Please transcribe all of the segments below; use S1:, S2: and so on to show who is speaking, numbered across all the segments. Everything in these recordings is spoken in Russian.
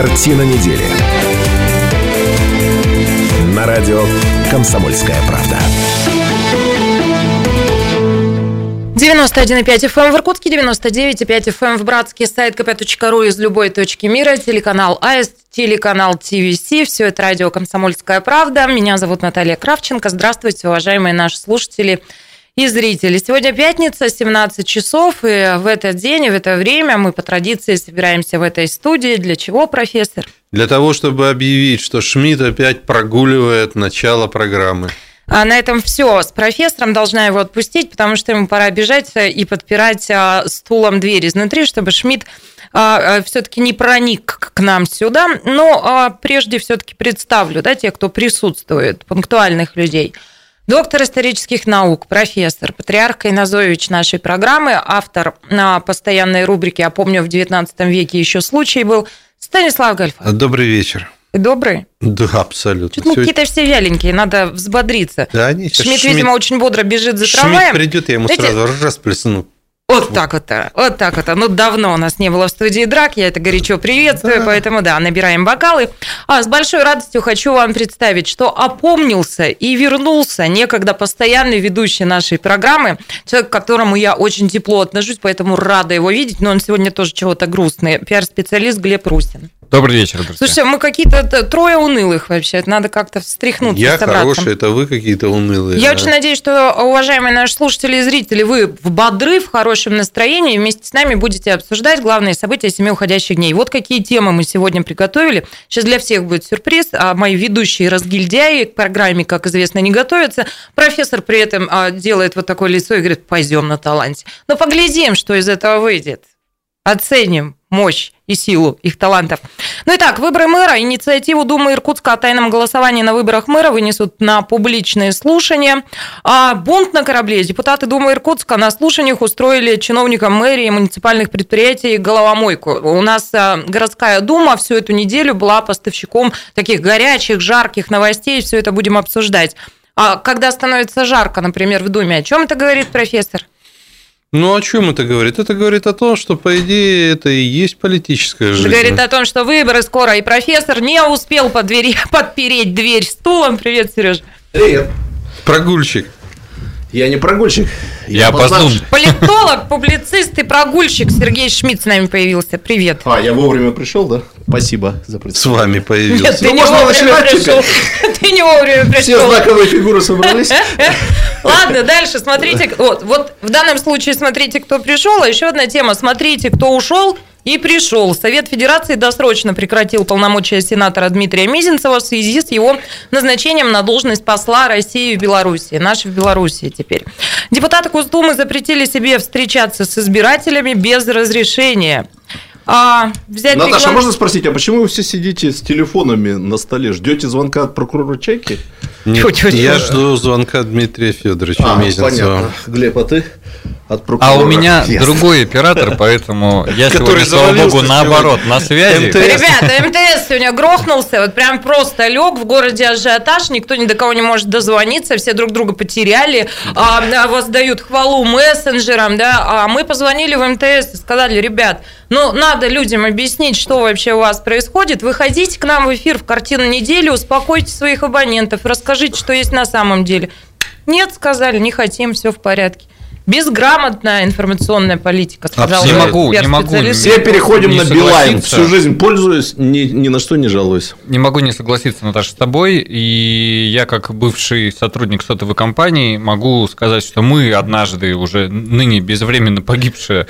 S1: Картина недели. На радио «Комсомольская правда».
S2: 91,5 FM эм в Иркутске, 99,5 FM эм в Братске, сайт kp.ru из любой точки мира, телеканал АИС, телеканал ТВС, все это радио «Комсомольская правда». Меня зовут Наталья Кравченко. Здравствуйте, уважаемые наши слушатели и зрители. Сегодня пятница, 17 часов, и в этот день, и в это время мы по традиции собираемся в этой студии. Для чего, профессор?
S3: Для того, чтобы объявить, что Шмидт опять прогуливает начало программы.
S2: А на этом все. С профессором должна его отпустить, потому что ему пора бежать и подпирать а, стулом дверь изнутри, чтобы Шмидт а, все-таки не проник к нам сюда. Но прежде все-таки представлю да, тех, кто присутствует, пунктуальных людей – Доктор исторических наук, профессор, патриарх Кайназович нашей программы, автор на постоянной рубрике «А помню, в 19 веке еще случай был», Станислав Гальфа.
S3: Добрый вечер.
S2: добрый?
S3: Да, абсолютно.
S2: Чуть, ну, какие-то все вяленькие, надо взбодриться.
S3: Да, они
S2: Шмидт, Шмидт, видимо, очень бодро бежит за трамваем.
S3: Шмидт придет, я ему Знаете, сразу расплесну
S2: вот так вот, вот так вот. Ну, давно у нас не было в студии драк, я это горячо приветствую, да. поэтому, да, набираем бокалы. А с большой радостью хочу вам представить, что опомнился и вернулся некогда постоянный ведущий нашей программы, человек, к которому я очень тепло отношусь, поэтому рада его видеть, но он сегодня тоже чего-то грустный. Пиар-специалист Глеб Русин.
S4: Добрый вечер, друзья.
S2: Слушайте, мы какие-то трое унылых вообще. Надо как-то встряхнуться.
S3: Я хороший, это вы какие-то унылые.
S2: Я да? очень надеюсь, что, уважаемые наши слушатели и зрители, вы в бодры, в хорошем настроении, вместе с нами будете обсуждать главные события семи уходящих дней. Вот какие темы мы сегодня приготовили. Сейчас для всех будет сюрприз. А мои ведущие разгильдяи к программе, как известно, не готовятся. Профессор при этом а, делает вот такое лицо и говорит, пойдем на таланте. Но поглядим, что из этого выйдет. Оценим мощь и силу их талантов. Ну и так, выборы мэра. Инициативу Думы Иркутска о тайном голосовании на выборах мэра вынесут на публичные слушания. А бунт на корабле. Депутаты Думы Иркутска на слушаниях устроили чиновникам мэрии муниципальных предприятий головомойку. У нас а, городская дума всю эту неделю была поставщиком таких горячих, жарких новостей. Все это будем обсуждать. А когда становится жарко, например, в Думе, о чем это говорит профессор?
S3: Ну, о чем это говорит? Это говорит о том, что, по идее, это и есть политическая жизнь.
S2: Это говорит о том, что выборы скоро, и профессор не успел под двери, подпереть дверь стулом. Привет, Сереж.
S3: Привет. Прогульщик.
S5: Я не прогульщик.
S4: Я, я опоздал.
S2: Политолог, публицист и прогульщик Сергей Шмидт с нами появился. Привет.
S5: А, я вовремя пришел, да? Спасибо за
S3: представление. С вами появился. Нет,
S2: ты ну, не можно начинать пришел. Ты не вовремя пришел.
S5: Все знаковые фигуры собрались.
S2: Ладно, дальше смотрите. Вот, вот в данном случае смотрите, кто пришел. А еще одна тема. Смотрите, кто ушел и пришел. Совет Федерации досрочно прекратил полномочия сенатора Дмитрия Мизинцева в связи с его назначением на должность посла России в Беларуси. Наш в Беларуси теперь. Депутаты Госдумы запретили себе встречаться с избирателями без разрешения.
S5: А, взять Наташа, реглам... можно спросить, а почему вы все сидите с телефонами на столе? Ждете звонка от прокурора Чайки?
S3: Нет, я жду звонка Дмитрия Федоровича а, Мезенцева. Понятно.
S5: Глеб, а ты?
S4: От прокурора. А у меня yes. другой оператор, поэтому я сегодня, слава богу, наоборот, на связи.
S2: Ребята, МТС сегодня грохнулся, вот прям просто лег, в городе ажиотаж, никто ни до кого не может дозвониться, все друг друга потеряли, а, а воздают хвалу мессенджерам, да, а мы позвонили в МТС и сказали, ребят, ну, надо людям объяснить, что вообще у вас происходит. Выходите к нам в эфир в картину недели, успокойте своих абонентов, расскажите, что есть на самом деле. Нет, сказали, не хотим, все в порядке. Безграмотная информационная политика,
S4: сказал Не могу, не могу.
S5: Все переходим на Билайн. Всю жизнь пользуюсь, ни, ни на что не жалуюсь.
S4: Не могу не согласиться, Наташа, с тобой. И я, как бывший сотрудник сотовой компании, могу сказать, что мы однажды уже ныне безвременно погибшие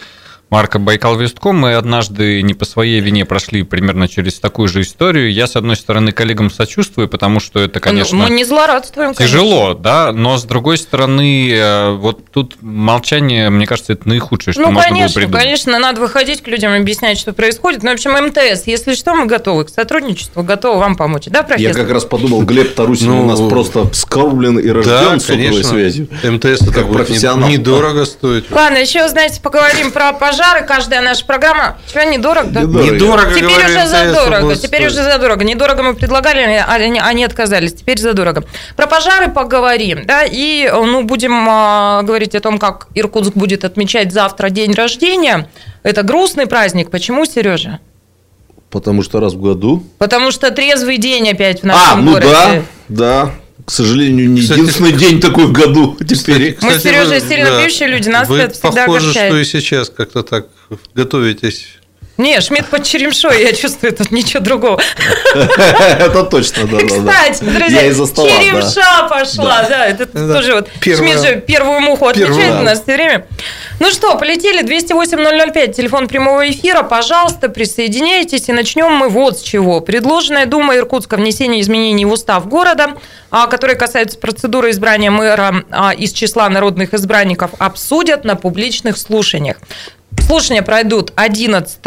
S4: марка Байкал Вестком. Мы однажды не по своей вине прошли примерно через такую же историю. Я, с одной стороны, коллегам сочувствую, потому что это, конечно,
S2: мы не злорадствуем,
S4: тяжело, конечно. да, но с другой стороны, э, вот тут молчание, мне кажется, это наихудшее, что
S2: ну,
S4: можно
S2: конечно,
S4: было придумать.
S2: конечно, надо выходить к людям, объяснять, что происходит. Ну, в общем, МТС, если что, мы готовы к сотрудничеству, готовы вам помочь. Да, профессор?
S5: Я как раз подумал, Глеб Тарусин ну, у нас просто вскормлен и рожден сотовой связью.
S3: МТС это как профессионал. Недорого стоит.
S2: Ладно, еще, знаете, поговорим про пожары. Каждая наша программа. Чего недорого, да?
S3: Недорого. недорого
S2: Теперь говорим, уже задорого. Теперь уже задорого. Недорого мы предлагали, а они, они отказались. Теперь задорого. Про пожары поговорим, да, и ну, будем а, говорить о том, как Иркутск будет отмечать завтра день рождения. Это грустный праздник. Почему, Сережа?
S5: Потому что раз в году.
S2: Потому что трезвый день опять в нашем
S5: а, ну
S2: городе.
S5: да, да. К сожалению, не Кстати, единственный день такой в году теперь.
S2: Мы с Сережей сильно да, пьющие люди, нас
S3: вы
S2: это всегда
S3: похоже,
S2: огорчает.
S3: что и сейчас как-то так готовитесь
S2: не, Шмидт под черемшой, я чувствую, тут ничего другого.
S5: Это точно, да.
S2: Кстати, друзья, черемша пошла, да, это тоже вот Шмидт же первую муху отвечает у нас все время. Ну что, полетели, 208-005, телефон прямого эфира, пожалуйста, присоединяйтесь, и начнем мы вот с чего. Предложенная Дума Иркутска внесение изменений в устав города, а, которые касаются процедуры избрания мэра а, из числа народных избранников, обсудят на публичных слушаниях. Слушания пройдут 11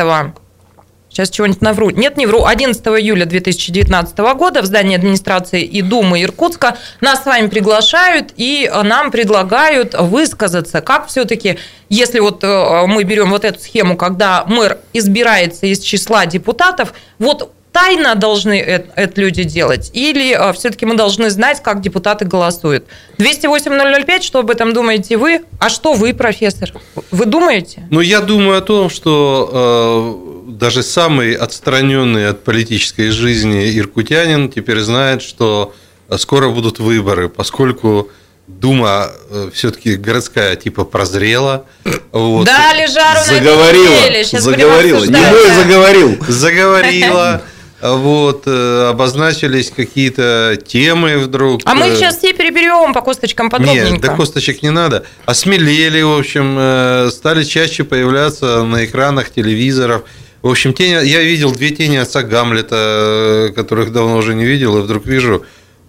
S2: Сейчас чего-нибудь навру. Нет, не вру. 11 июля 2019 года в здании администрации и Думы Иркутска нас с вами приглашают и нам предлагают высказаться, как все-таки, если вот э, мы берем вот эту схему, когда мэр избирается из числа депутатов, вот тайно должны это, это люди делать? Или а, все-таки мы должны знать, как депутаты голосуют? 208-005, что об этом думаете вы? А что вы, профессор? Вы думаете?
S3: Ну, я думаю о том, что э, даже самый отстраненный от политической жизни иркутянин теперь знает, что скоро будут выборы, поскольку Дума э, все-таки городская типа прозрела.
S2: Вот. Дали жару
S5: заговорила,
S2: на неделе.
S5: Сейчас заговорила. Не мой заговорил.
S3: Заговорила вот, э, обозначились какие-то темы вдруг.
S2: А мы их сейчас все переберем по косточкам подробненько.
S3: Нет, до косточек не надо. Осмелели, в общем, э, стали чаще появляться на экранах телевизоров. В общем, тени, я видел две тени отца Гамлета, э, которых давно уже не видел, и вдруг вижу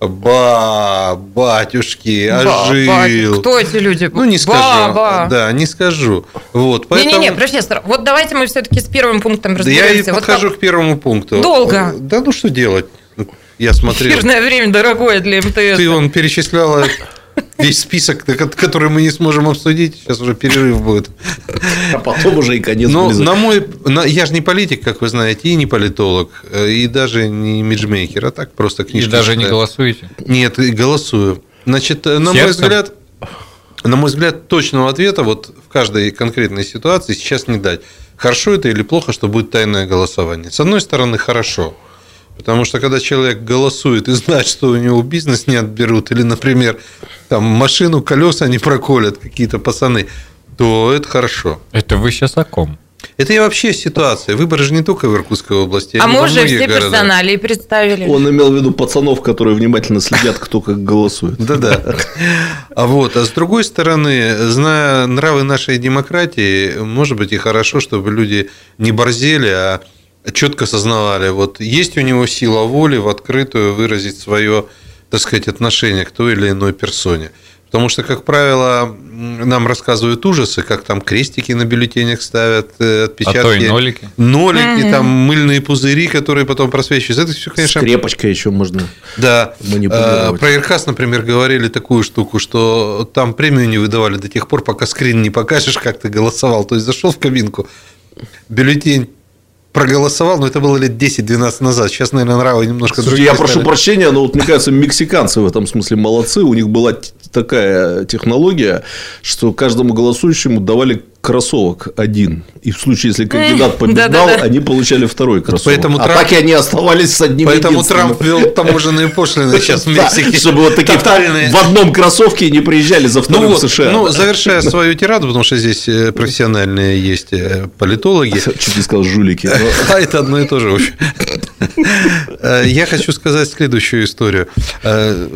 S3: Ба, батюшки, ожил.
S2: Кто эти люди?
S3: Ну, не скажу. Ба, ба. Да, не скажу. Вот,
S2: поэтому... Не-не-не, профессор, вот давайте мы все-таки с первым пунктом разберемся.
S3: Да я и вот подхожу как... к первому пункту.
S2: Долго.
S3: Да ну что делать? Я смотрел.
S2: Эфирное время дорогое для МТС.
S3: Ты он перечисляла весь список, который мы не сможем обсудить, сейчас уже перерыв будет.
S5: А потом уже и конец.
S3: Но на мой, на, я же не политик, как вы знаете, и не политолог, э, и даже не имиджмейкер, а так просто книжки.
S4: И даже читаю. не голосуете?
S3: Нет, голосую. Значит, э, на Сердцем? мой взгляд, на мой взгляд, точного ответа вот в каждой конкретной ситуации сейчас не дать. Хорошо это или плохо, что будет тайное голосование. С одной стороны, хорошо. Потому что когда человек голосует и знает, что у него бизнес не отберут, или, например, там машину, колеса не проколят какие-то пацаны, то это хорошо.
S4: Это вы сейчас о ком?
S3: Это и вообще ситуация. Выборы же не только в Иркутской области.
S2: А мы уже все городах. персонали представили.
S5: Он имел в виду пацанов, которые внимательно следят, кто как голосует.
S3: Да-да. А вот, а с другой стороны, зная нравы нашей демократии, может быть и хорошо, чтобы люди не борзели, а четко сознавали, вот есть у него сила воли в открытую выразить свое, так сказать, отношение к той или иной персоне. Потому что, как правило, нам рассказывают ужасы, как там крестики на бюллетенях ставят, э, отпечатки. А то
S4: и нолики.
S3: Нолики, mm-hmm. там мыльные пузыри, которые потом просвечиваются. Это все, конечно...
S5: Скрепочка еще можно
S3: Да. Манипулировать. Про Ирхас, например, говорили такую штуку, что там премию не выдавали до тех пор, пока скрин не покажешь, как ты голосовал. То есть зашел в кабинку, бюллетень проголосовал, но это было лет 10-12 назад. Сейчас, наверное, нравы немножко
S5: другие. Я прошу прощения, но вот мне кажется, мексиканцы в этом смысле молодцы. У них была такая технология, что каждому голосующему давали кроссовок один. И в случае, если кандидат побеждал, они получали второй кроссовок.
S3: Поэтому
S5: а Трамп... так и они оставались с одним
S3: Поэтому Трамп ввел таможенные пошлины сейчас в Мексике.
S5: Чтобы вот такие в одном кроссовке не приезжали за вторым ну в США.
S3: Ну, завершая свою тираду, потому что здесь э, профессиональные есть э, политологи.
S5: Чуть не сказал жулики.
S3: А это одно и то же. Э, я хочу сказать следующую историю.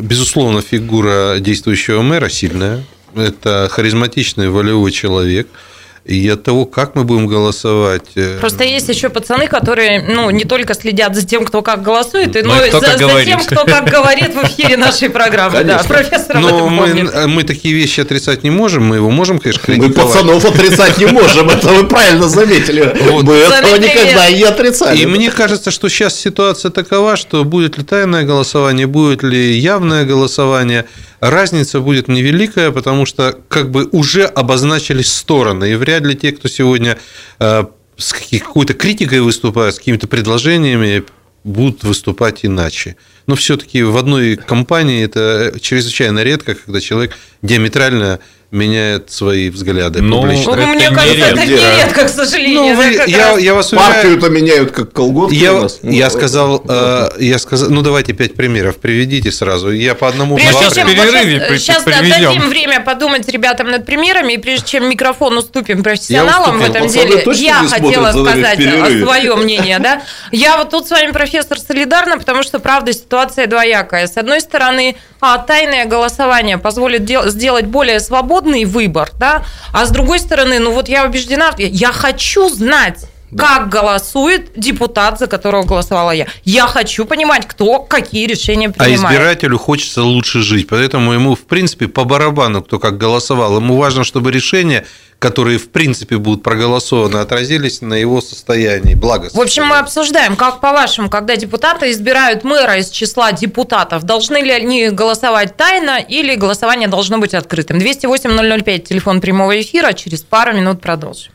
S3: Безусловно, фигура действующего мэра сильная. Это харизматичный волевой человек – и от того, как мы будем голосовать.
S2: Э, Просто есть еще пацаны, которые ну, не только следят за тем, кто как голосует, но, но и за, за тем, кто как говорит в эфире нашей программы. Да, профессор
S3: Но мы, мы такие вещи отрицать не можем, мы его можем, конечно,
S5: критиковать. Мы пацанов отрицать не можем, это вы правильно заметили. Мы этого никогда не отрицали.
S3: И мне кажется, что сейчас ситуация такова, что будет ли тайное голосование, будет ли явное голосование – разница будет невеликая, потому что как бы уже обозначились стороны, и вряд ли те, кто сегодня э, с какой-то критикой выступает, с какими-то предложениями, будут выступать иначе. Но все-таки в одной компании это чрезвычайно редко, когда человек диаметрально меняет свои взгляды
S4: Ну,
S3: публично.
S2: Ну,
S4: Это
S2: мне кажется,
S4: нередко.
S2: это нередко, к сожалению.
S3: Ну, вы-
S2: Это
S3: я,
S2: раз-
S3: я вас уверяю,
S5: Партию-то меняют как колготки у
S3: я,
S5: нас. Ну,
S3: я сказал, э, я сказал, ну давайте пять примеров приведите сразу. Я по одному
S2: Прежде
S4: сейчас
S2: чем
S4: перерыве
S2: вот
S4: при-
S2: сейчас,
S4: приведем.
S2: дадим время подумать ребятам над примерами, и прежде чем микрофон уступим профессионалам в этом деле, я хотела сказать свое мнение. Да? Я вот тут с вами, профессор, солидарна, потому что, правда, ситуация двоякая. С одной стороны, а, тайное голосование позволит дел- сделать более свободный выбор, да? а с другой стороны, ну вот я убеждена, я хочу знать, как голосует депутат, за которого голосовала я. Я хочу понимать, кто какие решения
S3: А
S2: принимает.
S3: избирателю хочется лучше жить, поэтому ему, в принципе, по барабану, кто как голосовал. Ему важно, чтобы решения, которые, в принципе, будут проголосованы, отразились на его состоянии, благо.
S2: В общем, мы обсуждаем, как по-вашему, когда депутаты избирают мэра из числа депутатов, должны ли они голосовать тайно или голосование должно быть открытым? 208-005, телефон прямого эфира, через пару минут продолжим.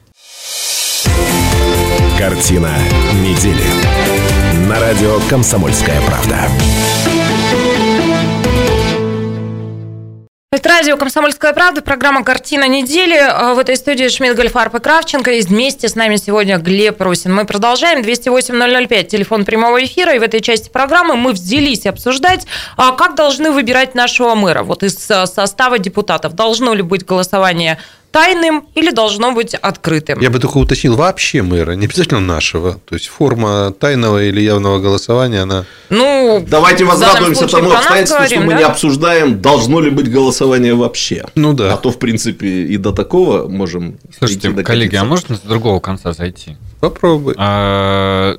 S1: Картина недели. На радио «Комсомольская правда».
S2: Это радио «Комсомольская правда», программа «Картина недели». А В этой студии Шмидт, Гольфарб и Кравченко. И вместе с нами сегодня Глеб Русин. Мы продолжаем. 208-005, телефон прямого эфира. И в этой части программы мы взялись обсуждать, а как должны выбирать нашего мэра. Вот из а, состава депутатов. Должно ли быть голосование тайным или должно быть открытым?
S3: Я бы только уточнил, вообще мэра, не обязательно нашего. То есть форма тайного или явного голосования, она...
S2: Ну,
S5: Давайте возрадуемся тому обстоятельству, что мы
S2: да?
S5: не обсуждаем, должно ли быть голосование вообще.
S3: Ну да.
S5: А то, в принципе, и до такого можем
S4: Слушайте,
S5: идти
S4: коллеги, а можно с другого конца зайти?
S3: Попробуй.
S4: А,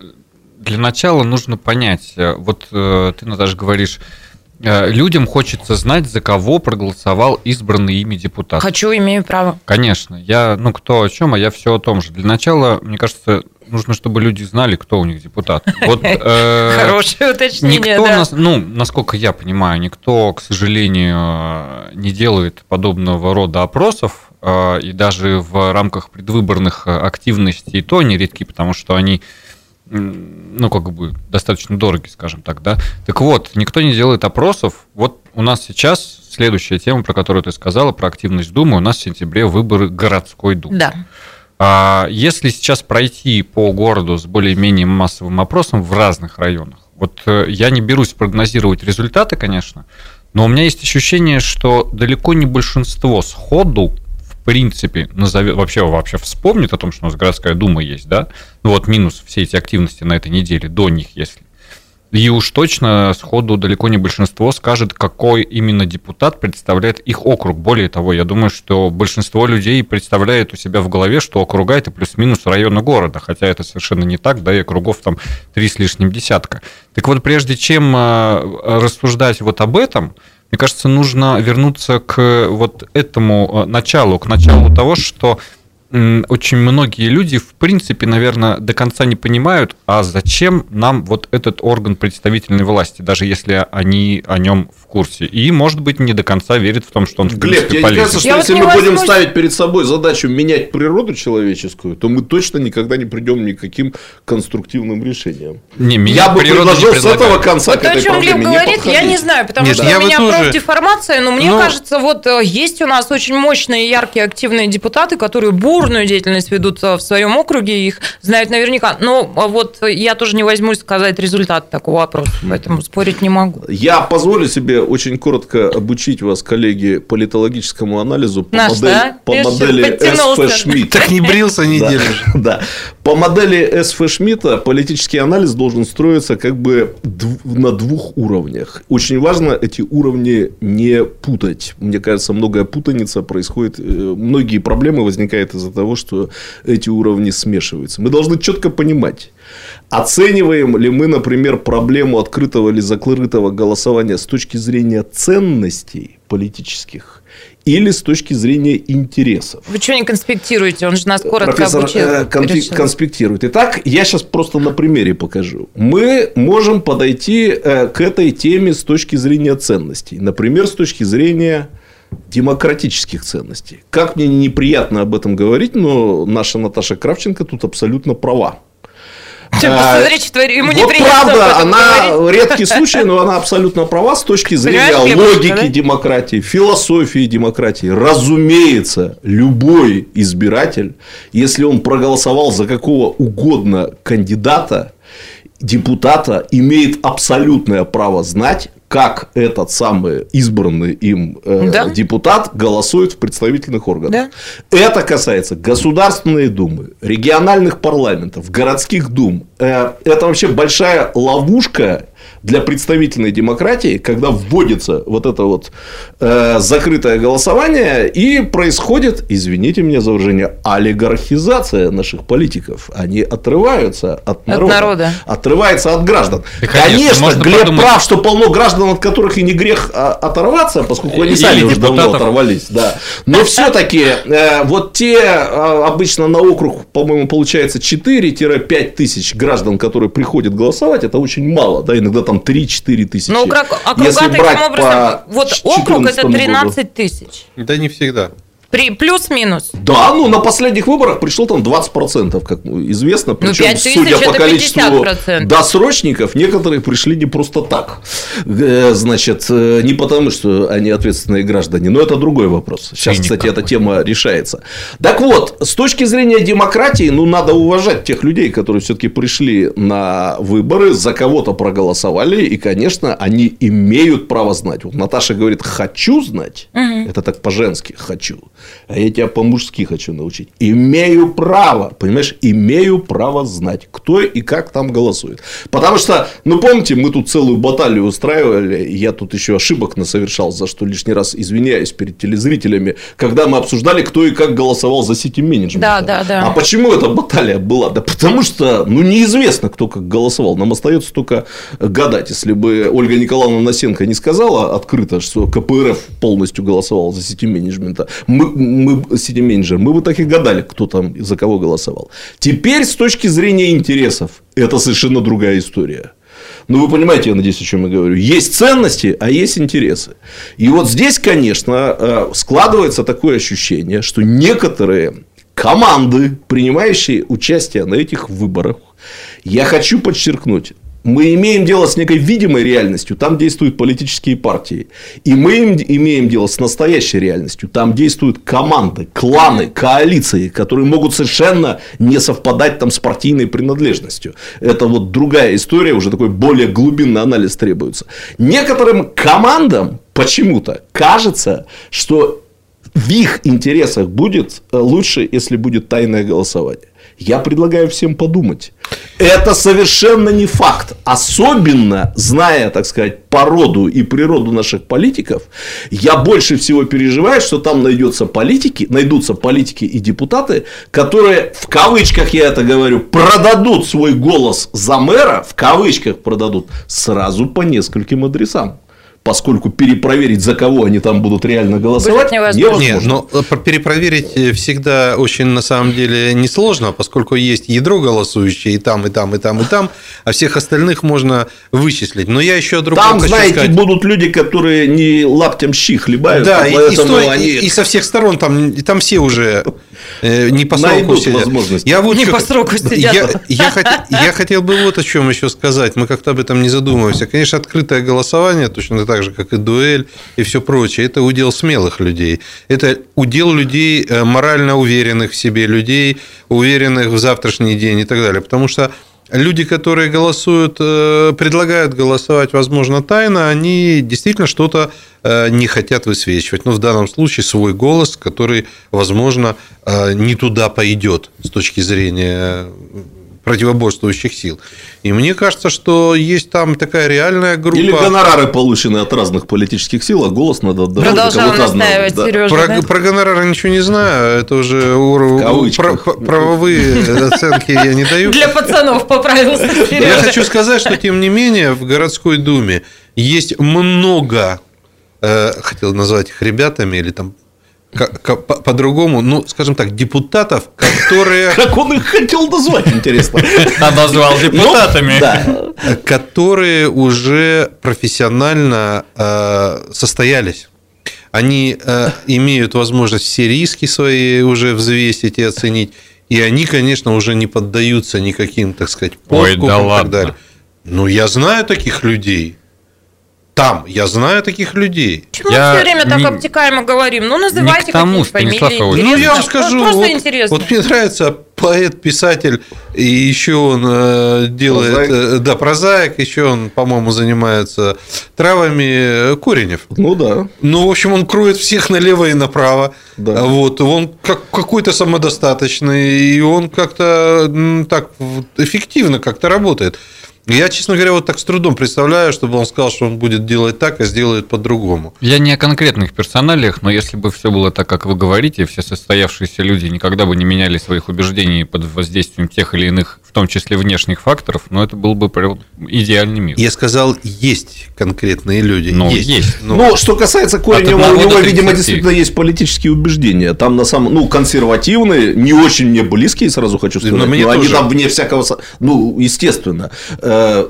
S4: Для начала нужно понять, э, вот э, ты, Наташа, говоришь, людям хочется знать, за кого проголосовал избранный ими депутат.
S2: Хочу, имею право.
S4: Конечно, я, ну, кто о чем, а я все о том же. Для начала, мне кажется, нужно, чтобы люди знали, кто у них депутат. Вот, э,
S2: Хорошее уточнение,
S4: Никто,
S2: да.
S4: нас- ну, насколько я понимаю, никто, к сожалению, э, не делает подобного рода опросов, э, и даже в рамках предвыборных э, активностей то нередки, потому что они ну, как бы, достаточно дороги, скажем так, да. Так вот, никто не делает опросов. Вот у нас сейчас следующая тема, про которую ты сказала, про активность Думы, у нас в сентябре выборы городской Думы.
S2: Да.
S4: А Если сейчас пройти по городу с более-менее массовым опросом в разных районах, вот э, я не берусь прогнозировать результаты, конечно, но у меня есть ощущение, что далеко не большинство сходу принципе назовет, вообще, вообще вспомнит о том, что у нас городская дума есть, да, ну вот минус все эти активности на этой неделе, до них, если. И уж точно сходу далеко не большинство скажет, какой именно депутат представляет их округ. Более того, я думаю, что большинство людей представляет у себя в голове, что округа это плюс-минус районы города, хотя это совершенно не так, да, и округов там три с лишним десятка. Так вот, прежде чем э, рассуждать вот об этом, мне кажется, нужно вернуться к вот этому э, началу, к началу того, что очень многие люди, в принципе, наверное, до конца не понимают, а зачем нам вот этот орган представительной власти, даже если они о нем в курсе. И, может быть, не до конца верят в том, что он, в
S5: Глеб,
S4: принципе,
S5: не
S4: полезен.
S5: кажется, что
S2: Я вот
S5: если
S2: не
S5: мы будем
S2: возьмусь-
S5: ставить перед собой задачу менять природу человеческую, то мы точно никогда не придем ни к каким конструктивным решениям.
S4: Не, менять
S5: Я бы предложил с этого конца
S2: Вот
S5: к
S2: то, о
S5: этой
S2: чем Глеб говорит, я не знаю, потому
S3: Нет,
S2: что
S3: я
S2: у меня
S3: тоже-
S2: профдеформация, но мне
S3: Ну-
S2: кажется, вот э, есть у нас очень мощные, яркие, активные депутаты, которые бурную деятельность ведут э, в своем округе, их знают наверняка. Но э, вот я тоже не возьмусь сказать результат такого опроса, поэтому спорить не могу.
S5: Я позволю себе очень коротко обучить вас, коллеги, политологическому анализу по,
S2: Наш,
S5: модели,
S2: да?
S5: по модели. СФ Шмидта.
S3: Так не брился неделю
S5: да. По модели СФ Шмидта политический анализ должен строиться как бы на двух уровнях. Очень важно эти уровни не путать. Мне кажется, многое путаница происходит, э, многие проблемы возникают из-за того, что эти уровни смешиваются. Мы должны четко понимать, оцениваем ли мы, например, проблему открытого или закрытого голосования с точки зрения ценностей политических или с точки зрения интересов.
S2: Вы что не конспектируете? Он же нас коротко
S5: Профессор
S2: обучил.
S5: э, конфи-
S2: решил.
S5: конспектирует. Итак, я сейчас просто на примере покажу. Мы можем подойти э, к этой теме с точки зрения ценностей. Например, с точки зрения демократических ценностей. Как мне неприятно об этом говорить, но наша Наташа Кравченко тут абсолютно права.
S2: Посмотрите, что ему
S5: Вот правда, она
S2: говорить.
S5: редкий случай, но она абсолютно права с точки зрения
S2: Понимаешь,
S5: логики
S2: да?
S5: демократии, философии демократии. Разумеется, любой избиратель, если он проголосовал за какого угодно кандидата, депутата, имеет абсолютное право знать, как этот самый избранный им э,
S2: Да.
S5: депутат голосует в представительных органах.
S2: Да.
S5: Это касается Государственной Думы, региональных парламентов, городских дум. Э, Это вообще большая ловушка для представительной демократии, когда вводится вот это вот э, закрытое голосование и происходит, извините меня за выражение, олигархизация наших политиков. Они отрываются от народа.
S2: народа.
S5: Отрываются от граждан.
S4: Да, конечно,
S5: конечно,
S4: можно
S5: Глеб
S4: подумать-
S5: прав, что полно граждан, от которых и не грех а, оторваться, поскольку они
S4: Или
S5: сами уже давно оторвались. Да. Но все-таки вот те э, обычно на округ, по-моему, получается 4-5 тысяч граждан, которые приходят голосовать, это очень мало. Да, иногда там 3-4 тысячи.
S2: Ну, округ- округа
S5: Если
S2: таким
S5: брать
S2: образом,
S5: по
S2: вот округ
S5: 14
S2: это
S5: году.
S2: 13 тысяч.
S3: Да не всегда.
S2: При плюс-минус.
S5: Да, ну на последних выборах пришло там 20%, как известно. Причем,
S2: 5 тысяч
S5: судя по
S2: это
S5: количеству
S2: 50%.
S5: досрочников, некоторые пришли не просто так. Э, Значит, э, не потому, что они ответственные граждане, но это другой вопрос. Сейчас,
S4: Циник
S5: кстати, эта тема решается. Так вот, с точки зрения демократии, ну, надо уважать тех людей, которые все-таки пришли на выборы, за кого-то проголосовали, и, конечно, они имеют право знать. Вот Наташа говорит, хочу знать, это так по-женски, хочу, а я тебя по-мужски хочу научить. Имею право, понимаешь, имею право знать, кто и как там голосует. Потому что, ну, помните, мы тут целую баталию устраивали, я тут еще ошибок насовершал, за что лишний раз извиняюсь перед телезрителями, когда мы обсуждали, кто и как голосовал за сити менеджмент.
S2: Да, да, да.
S5: А почему эта баталия была? Да потому что, ну, неизвестно, кто как голосовал. Нам остается только гадать. Если бы Ольга Николаевна Насенко не сказала открыто, что КПРФ полностью голосовал за сети менеджмента, мы, мы сети менеджер, мы бы так и гадали, кто там за кого голосовал. Теперь, с точки зрения интересов, это совершенно другая история. Ну, вы понимаете, я надеюсь, о чем я говорю. Есть ценности, а есть интересы. И вот здесь, конечно, э, складывается такое ощущение, что некоторые команды, принимающие участие на этих выборах, я хочу подчеркнуть, мы имеем дело с некой видимой реальностью, там действуют политические партии. И мы им- имеем дело с настоящей реальностью, там действуют команды, кланы, коалиции, которые могут совершенно не совпадать там с партийной принадлежностью. Это вот другая история, уже такой более глубинный анализ требуется. Некоторым командам почему-то кажется, что в их интересах будет э, лучше, если будет тайное голосование. Я предлагаю всем подумать. Это совершенно не факт. Особенно, зная, так сказать, породу и природу наших политиков, я больше всего переживаю, что там найдется политики, найдутся политики и депутаты, которые, в кавычках я это говорю, продадут свой голос за мэра, в кавычках продадут, сразу по нескольким адресам. Поскольку перепроверить, за кого они там будут реально голосовать,
S2: невозможно.
S3: Нет, но про- перепроверить э, всегда очень на самом деле несложно, поскольку есть ядро голосующее и там, и там, и там, и там, а всех остальных можно вычислить. Но я еще о другом
S5: Там,
S3: хочу
S5: знаете,
S3: сказать.
S5: будут люди, которые не лаптем щи хлебают,
S3: Да, и, и сто-
S5: они...
S3: и- со всех сторон там, и там все уже э, не по сроку сидят. Я вот
S2: Не
S3: чё-
S2: по сроку сидят.
S3: Я, я хот- я хотел бы вот о чем еще сказать. Мы как-то об этом не задумываемся. Конечно, открытое голосование, точно так же, как и дуэль и все прочее, это удел смелых людей. Это удел людей э, морально уверенных в себе, людей, уверенных в завтрашний день и так далее. Потому что люди, которые голосуют, э, предлагают голосовать, возможно, тайно, они действительно что-то э, не хотят высвечивать. Но в данном случае свой голос, который, возможно, э, не туда пойдет с точки зрения противоборствующих сил. И мне кажется, что есть там такая реальная группа.
S5: Или гонорары, полученные от разных политических сил, а голос надо отдавать.
S2: Продолжал настаивать.
S5: Да.
S2: Сережа.
S3: Про,
S2: да?
S3: про гонорары ничего не знаю, это уже ур-
S5: кавычках.
S3: про- правовые оценки я не даю.
S2: Для пацанов поправился
S3: Я
S2: Сережа.
S3: хочу сказать, что тем не менее в городской думе есть много, э, хотел назвать их ребятами или там по-другому, ну, скажем так, депутатов, которые,
S5: Как он их хотел назвать, интересно.
S4: А назвал
S5: Ну,
S4: депутатами.
S5: Да.
S3: которые уже профессионально э, состоялись. Они э, имеют возможность все риски свои уже взвесить и оценить. и они, конечно, уже не поддаются никаким, так сказать,
S4: Ой,
S3: подкупам
S4: да
S3: и так
S4: ладно.
S3: далее. Ну, я знаю таких людей. Там, я знаю таких людей.
S2: Почему
S4: Я
S2: мы все время так
S4: не-
S2: обтекаемо говорим? Ну, называйте
S4: Не к тому,
S2: фамилии.
S3: Ну, я вам скажу,
S2: Просто
S3: вот,
S2: интересно.
S3: вот мне нравится поэт, писатель, и еще он э, делает,
S5: Прозаик.
S3: э, да, прозаик, еще он, по-моему, занимается травами э, Коренев.
S5: Ну да.
S3: Ну, в общем, он кроет всех налево и направо.
S5: Да.
S3: Вот, он как, какой-то самодостаточный, и он как-то так эффективно как-то работает. Я, честно говоря, вот так с трудом представляю, чтобы он сказал, что он будет делать так, а сделает по-другому.
S4: Я не о конкретных персоналиях, но если бы все было так, как вы говорите, все состоявшиеся люди никогда бы не меняли своих убеждений под воздействием тех или иных, в том числе внешних факторов, но это был бы идеальный мир.
S3: Я сказал, есть конкретные люди.
S4: Ну, есть.
S3: Ну,
S5: Ну, что касается Коренева, у него, видимо,
S4: 30.
S5: действительно есть политические убеждения. Там на самом, ну, консервативные, не очень мне близкие, сразу хочу сказать.
S3: Но мне
S5: они
S3: тоже.
S5: там вне всякого, ну, естественно.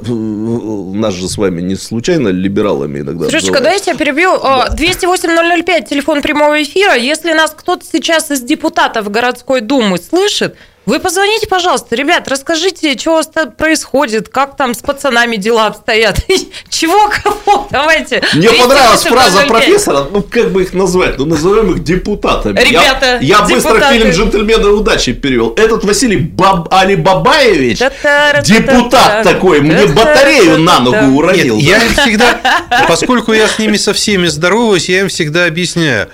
S5: В- Нас же с вами не случайно либералами иногда.
S2: Слушайте, давайте я перебью. А, 208-005, телефон прямого эфира. Если нас кто-то сейчас из депутатов городской думы слышит, вы позвоните, пожалуйста. Ребят, расскажите, что у вас там происходит, как там с пацанами дела обстоят. Чего, кого? Давайте.
S5: Мне понравилась
S2: 208-005.
S5: фраза профессора, ну как бы их назвать, ну назовем их депутатами. Я-
S2: Ребята,
S5: я, быстро фильм «Джентльмены удачи» перевел. Этот Василий Баб... Алибабаевич,
S2: Та-та-ра-та-та.
S5: депутат такой, мне батарею на ногу уронил.
S3: Я им всегда, поскольку я с ними со всеми здороваюсь, я им всегда объясняю.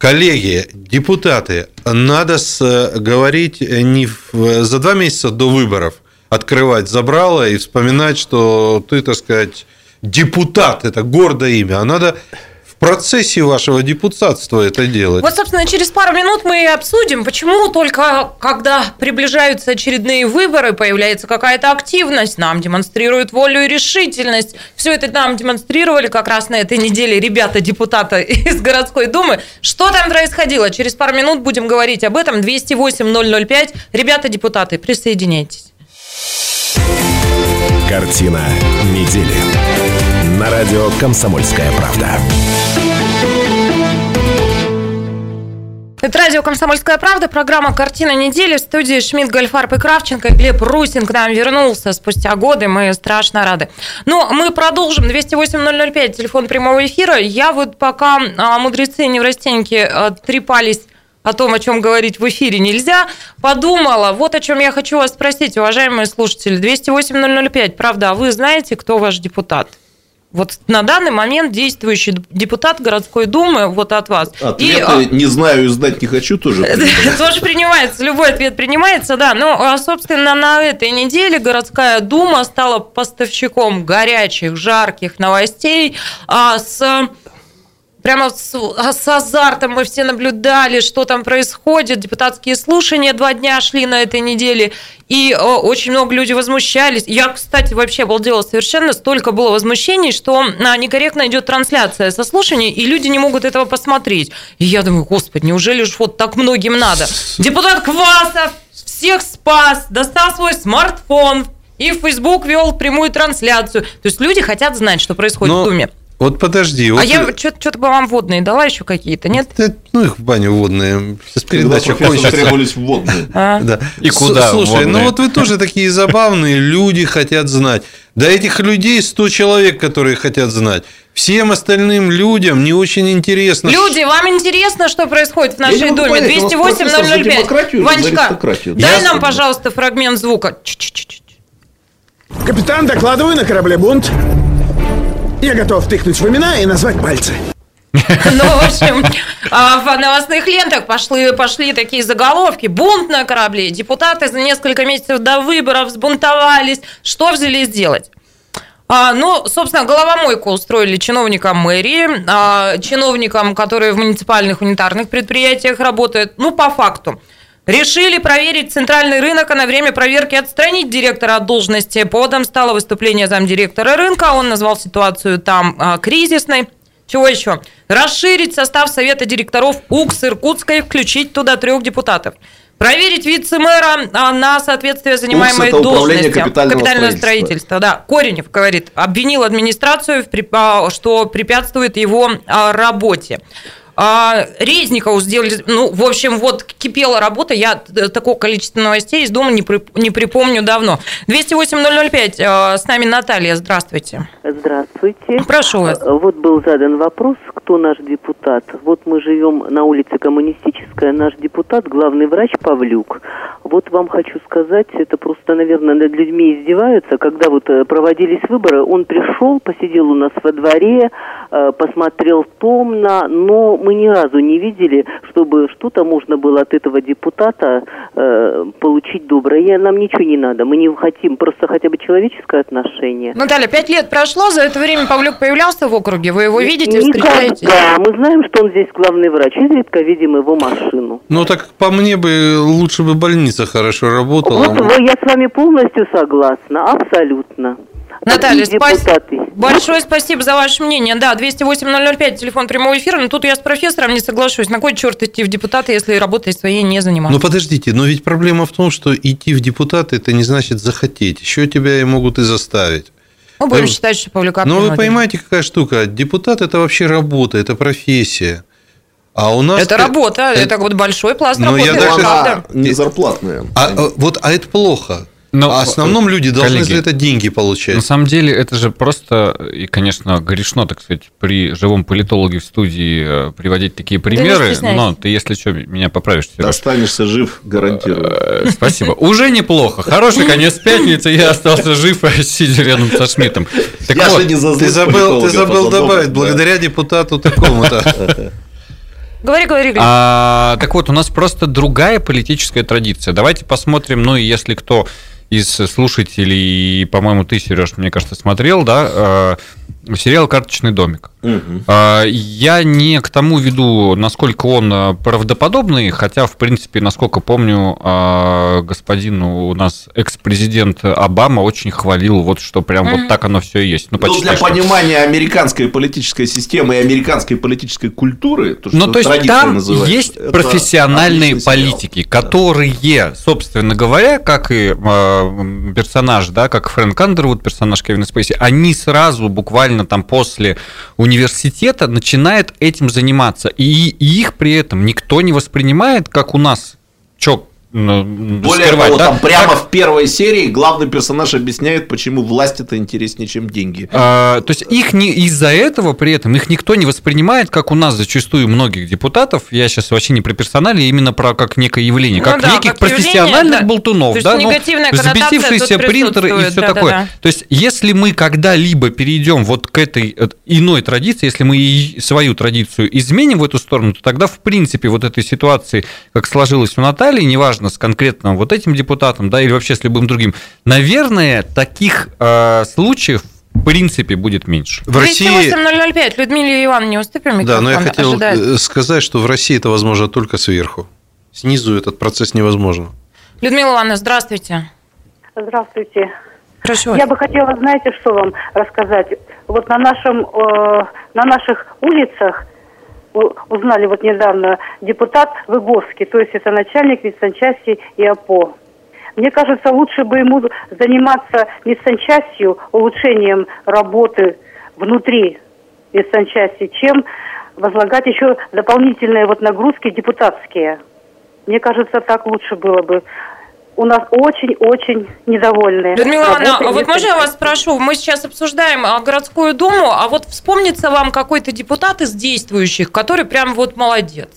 S3: Коллеги, депутаты, надо с- говорить не в- за два месяца до выборов открывать забрало и вспоминать, что ты, так сказать, депутат, это гордое имя, а надо процессе вашего депутатства это делать.
S2: Вот, собственно, через пару минут мы и обсудим, почему только когда приближаются очередные выборы, появляется какая-то активность, нам демонстрируют волю и решительность. Все это нам демонстрировали как раз на этой неделе ребята-депутаты из городской думы. Что там происходило? Через пару минут будем говорить об этом. 208-005. Ребята-депутаты, присоединяйтесь.
S1: Картина недели. На радио «Комсомольская правда».
S2: Это радио «Комсомольская правда», программа «Картина недели» в студии Шмидт, Гольфарб и Кравченко. Глеб Русин к нам вернулся спустя годы, мы страшно рады. Ну, мы продолжим. 208-005, телефон прямого эфира. Я вот пока а, мудрецы неврастеньки а, трепались о том, о чем говорить в эфире нельзя, подумала, вот о чем я хочу вас спросить, уважаемые слушатели. 208-005, правда, а вы знаете, кто ваш депутат? Вот на данный момент действующий депутат городской думы, вот от вас. И, а,
S5: Ответы не знаю и знать не хочу тоже.
S2: тоже принимается, любой ответ принимается, да. Ну, а, собственно, на этой неделе городская дума стала поставщиком горячих, жарких новостей а, с Прямо с, а, с азартом мы все наблюдали, что там происходит. Депутатские слушания два дня шли на этой неделе, и о, очень много людей возмущались. Я, кстати, вообще обалдела совершенно. Столько было возмущений, что а, некорректно идет трансляция со слушаний, и люди не могут этого посмотреть. И я думаю, господи, неужели же вот так многим надо? Депутат Квасов всех спас, достал свой смартфон, и в Facebook вел прямую трансляцию. То есть люди хотят знать, что происходит
S3: Но
S2: в Думе.
S3: Вот подожди. Вот
S2: А я что-то бы вам водные дала еще какие-то, нет?
S3: Да, ну их в баню водные. Сейчас передача кончится.
S5: требовались вводные.
S2: А?
S3: Да.
S4: И куда
S3: Слушай, ну
S4: водные?
S3: вот вы тоже такие забавные, люди хотят знать. Да этих людей 100 человек, которые хотят знать. Всем остальным людям не очень интересно.
S2: Люди, вам интересно, что происходит в нашей
S5: за
S2: 208-005.
S5: демократию или за
S2: Ванечка, дай нам, пожалуйста, фрагмент звука.
S6: Капитан, докладываю на корабле бунт. Я готов тыкнуть в имена и назвать пальцы.
S2: Ну, в общем, а, в новостных лентах пошли, пошли такие заголовки. Бунт на корабле. Депутаты за несколько месяцев до выборов взбунтовались. Что взялись делать? А, ну, собственно, головомойку устроили чиновникам мэрии, а, чиновникам, которые в муниципальных унитарных предприятиях работают. Ну, по факту. Решили проверить центральный рынок, а на время проверки отстранить директора от должности. Поводом стало выступление замдиректора рынка. Он назвал ситуацию там а, кризисной. Чего еще? Расширить состав совета директоров УКС Иркутска и включить туда трех депутатов. Проверить вице-мэра а, на соответствие занимаемой должности.
S5: капитального строительства.
S2: строительства. Да. Коренев говорит, обвинил администрацию, а, что препятствует его а, работе. А, Резникову сделали, ну, в общем, вот кипела работа, я такого количества новостей из дома не, при, не припомню давно. 208-005, а, с нами Наталья, здравствуйте.
S7: Здравствуйте.
S2: Прошу вас.
S7: Вот был задан вопрос, кто наш депутат. Вот мы живем на улице Коммунистическая, наш депутат, главный врач Павлюк. Вот вам хочу сказать, это просто, наверное, над людьми издеваются. Когда вот э, проводились выборы, он пришел, посидел у нас во дворе, э, посмотрел томно, но мы ни разу не видели, чтобы что-то можно было от этого депутата э, получить доброе. Нам ничего не надо, мы не хотим просто хотя бы человеческое отношение.
S2: Наталья, пять лет прошло, за это время Павлюк появлялся в округе, вы его видите, встречаете?
S7: Да, мы знаем, что он здесь главный врач, изредка видим его машину.
S3: Ну так по мне бы лучше бы больница хорошо работала.
S7: Вот я с вами полностью согласна, абсолютно.
S2: Наталья, спасибо. Большое спасибо за ваше мнение. Да, 208-005, телефон прямого эфира. Но тут я с профессором не соглашусь. На кой черт идти в депутаты, если работой своей не заниматься?
S3: Ну, подождите, но ведь проблема в том, что идти в депутаты, это не значит захотеть. Еще тебя и могут и заставить.
S2: Мы будем считать, что Павлюка
S3: Но вы понимаете, какая штука? Депутат – это вообще работа, это профессия. А у нас...
S2: Это работа, это, это вот большой пласт
S3: но
S2: работы.
S3: Я даже...
S5: Она не зарплатная.
S3: А, вот, а это плохо. Но, а в основном люди должны коллеги, за это деньги получать.
S4: На самом деле это же просто, и, конечно, грешно, так сказать, при живом политологе в студии э, приводить такие примеры. Да но ты, если что, меня поправишь.
S5: Сереж. Останешься жив, гарантирую.
S4: Э, спасибо. Уже неплохо. Хороший конец пятницы, я остался жив, сидя рядом со Шмидтом.
S3: Так я вот, же не ты забыл, ты забыл добавить, да. благодаря депутату такому-то.
S2: Говори, говори, говори.
S4: А, так вот, у нас просто другая политическая традиция. Давайте посмотрим, ну, если кто из слушателей, по-моему, ты, Сереж, мне кажется, смотрел, да, э, сериал «Карточный домик». Угу. Я не к тому веду, насколько он э, правдоподобный, хотя, в принципе, насколько помню, э, господин у нас экс-президент Обама очень хвалил, вот что прям угу. вот так оно все и есть.
S5: Ну, почти ну для что. понимания американской политической системы и американской политической культуры,
S4: то, ну, что ну, то есть там называется, есть профессиональные политики, которые, собственно говоря, как и персонаж, да, как Фрэнк Андервуд, персонаж Кевина Спейси, они сразу буквально там после университета начинает этим заниматься. И, их при этом никто не воспринимает, как у нас, чё,
S5: Более скрывать, того, да? там прямо как... в первой серии главный персонаж объясняет, почему власть это интереснее, чем деньги.
S4: А, то есть их не из-за этого при этом их никто не воспринимает, как у нас зачастую многих депутатов. Я сейчас вообще не про персонале, именно про как некое явление, ну, как да, неких как профессиональных да. болтунов, да,
S2: ну, взбесившиеся принтеры
S4: и все да, такое. Да, да. То есть если мы когда-либо перейдем вот к этой э, иной традиции, если мы свою традицию изменим в эту сторону, то тогда в принципе вот этой ситуации, как сложилось у Натальи, неважно неважно, с конкретным вот этим депутатом, да, или вообще с любым другим, наверное, таких э, случаев в принципе будет меньше.
S2: В России... 005, Людмиле Ивановне уступим микрофон?
S3: Да, но я хотел ожидает. сказать, что в России это возможно только сверху. Снизу этот процесс невозможно.
S2: Людмила Ивановна, здравствуйте.
S8: Здравствуйте.
S2: Прошу.
S8: Я бы хотела, знаете, что вам рассказать? Вот на, нашем, э, на наших улицах узнали вот недавно депутат Выговский, то есть это начальник медсанчасти ИАПО. Мне кажется, лучше бы ему заниматься медсанчастью, улучшением работы внутри медсанчасти, чем возлагать еще дополнительные вот нагрузки депутатские. Мне кажется, так лучше было бы у нас очень-очень недовольны.
S2: Людмила Ивановна, а вот можно я вас спрошу? Мы сейчас обсуждаем а, городскую думу, а вот вспомнится вам какой-то депутат из действующих, который прям вот молодец?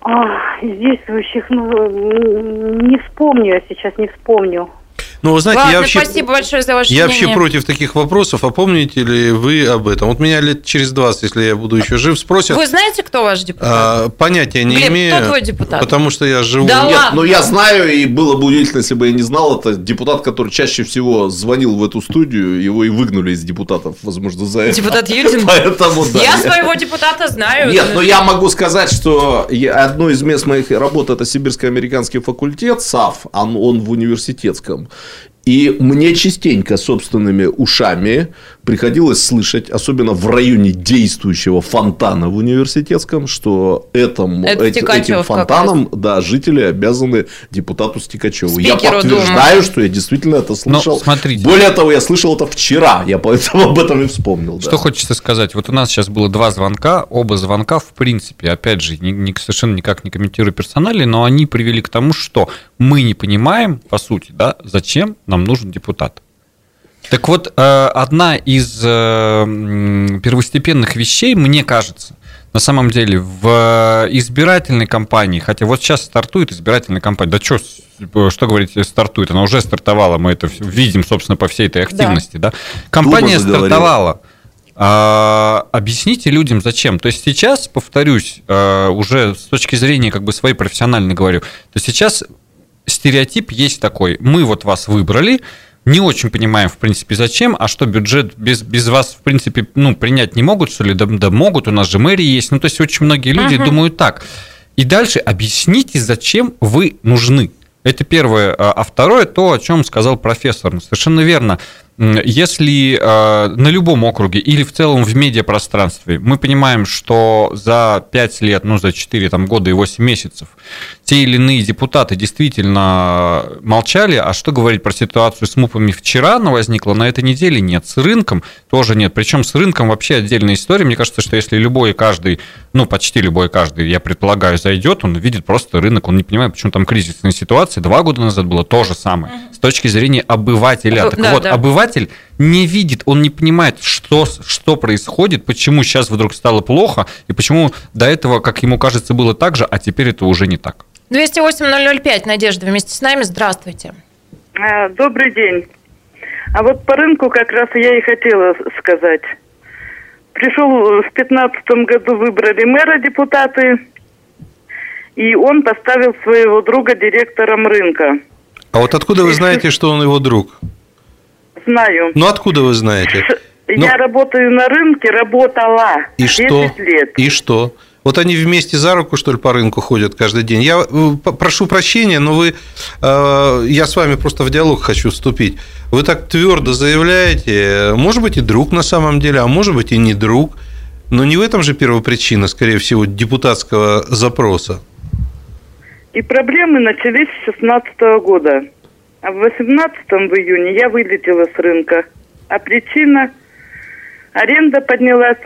S8: А, из действующих, ну, не вспомню я сейчас, не вспомню.
S3: Ну, вы знаете,
S2: Ладно,
S3: я вообще,
S2: спасибо большое за ваше
S3: Я
S2: мнение.
S3: вообще против таких вопросов. А помните ли вы об этом? Вот меня лет через 20, если я буду еще жив, спросят.
S2: Вы знаете, кто ваш депутат?
S3: А, понятия не
S2: Глеб,
S3: имею.
S2: кто твой депутат?
S3: Потому что я живу...
S2: Да
S5: Нет,
S2: ладно.
S5: но я знаю, и было бы удивительно, если бы я не знал, это депутат, который чаще всего звонил в эту студию, его и выгнали из депутатов, возможно, за это.
S2: Депутат Юдин?
S5: Поэтому, да.
S2: Я своего депутата знаю.
S5: Нет, но я могу сказать, что одно из мест моих работ это Сибирско-американский факультет, САФ, он, он в университетском. И мне частенько собственными ушами приходилось слышать, особенно в районе действующего фонтана в университетском, что этому,
S2: Это
S5: эти- этим фонтаном да, жители обязаны депутату Стекачеву. Я
S2: Спикеру
S5: подтверждаю,
S2: Думы.
S5: что я действительно это слышал.
S4: смотрите.
S5: Более того, я слышал это вчера. Я поэтому об этом и вспомнил. да.
S4: Что хочется сказать? Вот у нас сейчас было два звонка, оба звонка, в принципе, опять же, ни- ни- совершенно никак не комментирую персонали, но они привели к тому, что мы не понимаем, по сути, да, зачем нам нужен депутат. Так вот, э, одна из э, первостепенных вещей, мне кажется, на самом деле, в избирательной кампании, хотя вот сейчас стартует избирательная кампания, да что, что говорить, стартует, она уже стартовала, мы это видим, собственно, по всей этой активности, да. Компания
S5: заговорила.
S4: стартовала. А, объясните людям, зачем. То есть сейчас, повторюсь, э, уже с точки зрения как бы своей профессиональной говорю, то сейчас стереотип есть такой. Мы вот вас выбрали, не очень понимаем, в принципе, зачем, а что бюджет без, без вас, в принципе, ну, принять не могут, что ли, да, да могут, у нас же мэрии есть. Ну, то есть очень многие люди думают так. И дальше объясните, зачем вы нужны. Это первое. А а второе, то, о чем сказал профессор. Ну, Совершенно верно. Если э, на любом округе или в целом в медиапространстве мы понимаем, что за 5 лет, ну, за 4 там, года и 8 месяцев те или иные депутаты действительно молчали, а что говорить про ситуацию с МУПами вчера она возникла, на этой неделе нет, с рынком тоже нет. Причем с рынком вообще отдельная история. Мне кажется, что если любой и каждый, ну, почти любой и каждый, я предполагаю, зайдет, он видит просто рынок, он не понимает, почему там кризисная ситуация. Два года назад было то же самое. С точки зрения обывателя.
S2: Ну,
S4: Так
S2: да,
S4: вот,
S2: да.
S4: обыватель не видит, он не понимает, что, что происходит, почему сейчас вдруг стало плохо, и почему до этого, как ему кажется, было так же, а теперь это уже не так.
S2: 208-005, Надежда, вместе с нами. Здравствуйте.
S9: А, Добрый день. А вот по рынку как раз я и хотела сказать. Пришел в пятнадцатом году, выбрали мэра депутаты, и он поставил своего друга директором рынка.
S3: А вот откуда вы знаете, что он его друг?
S9: Знаю.
S3: Ну, откуда вы знаете? Ну,
S9: Я работаю на рынке, работала
S3: и
S9: 10
S3: что?
S9: лет.
S3: И что? Вот они вместе за руку, что ли, по рынку ходят каждый день. Я э, прошу прощения, но вы, э, я с вами просто в диалог хочу вступить. Вы так твердо заявляете, может быть, и друг на самом деле, а может быть, и не друг. Но не в этом же первопричина, скорее всего, депутатского запроса.
S9: И проблемы начались с 16 года. А в 18 в июне я вылетела с рынка. А причина – аренда поднялась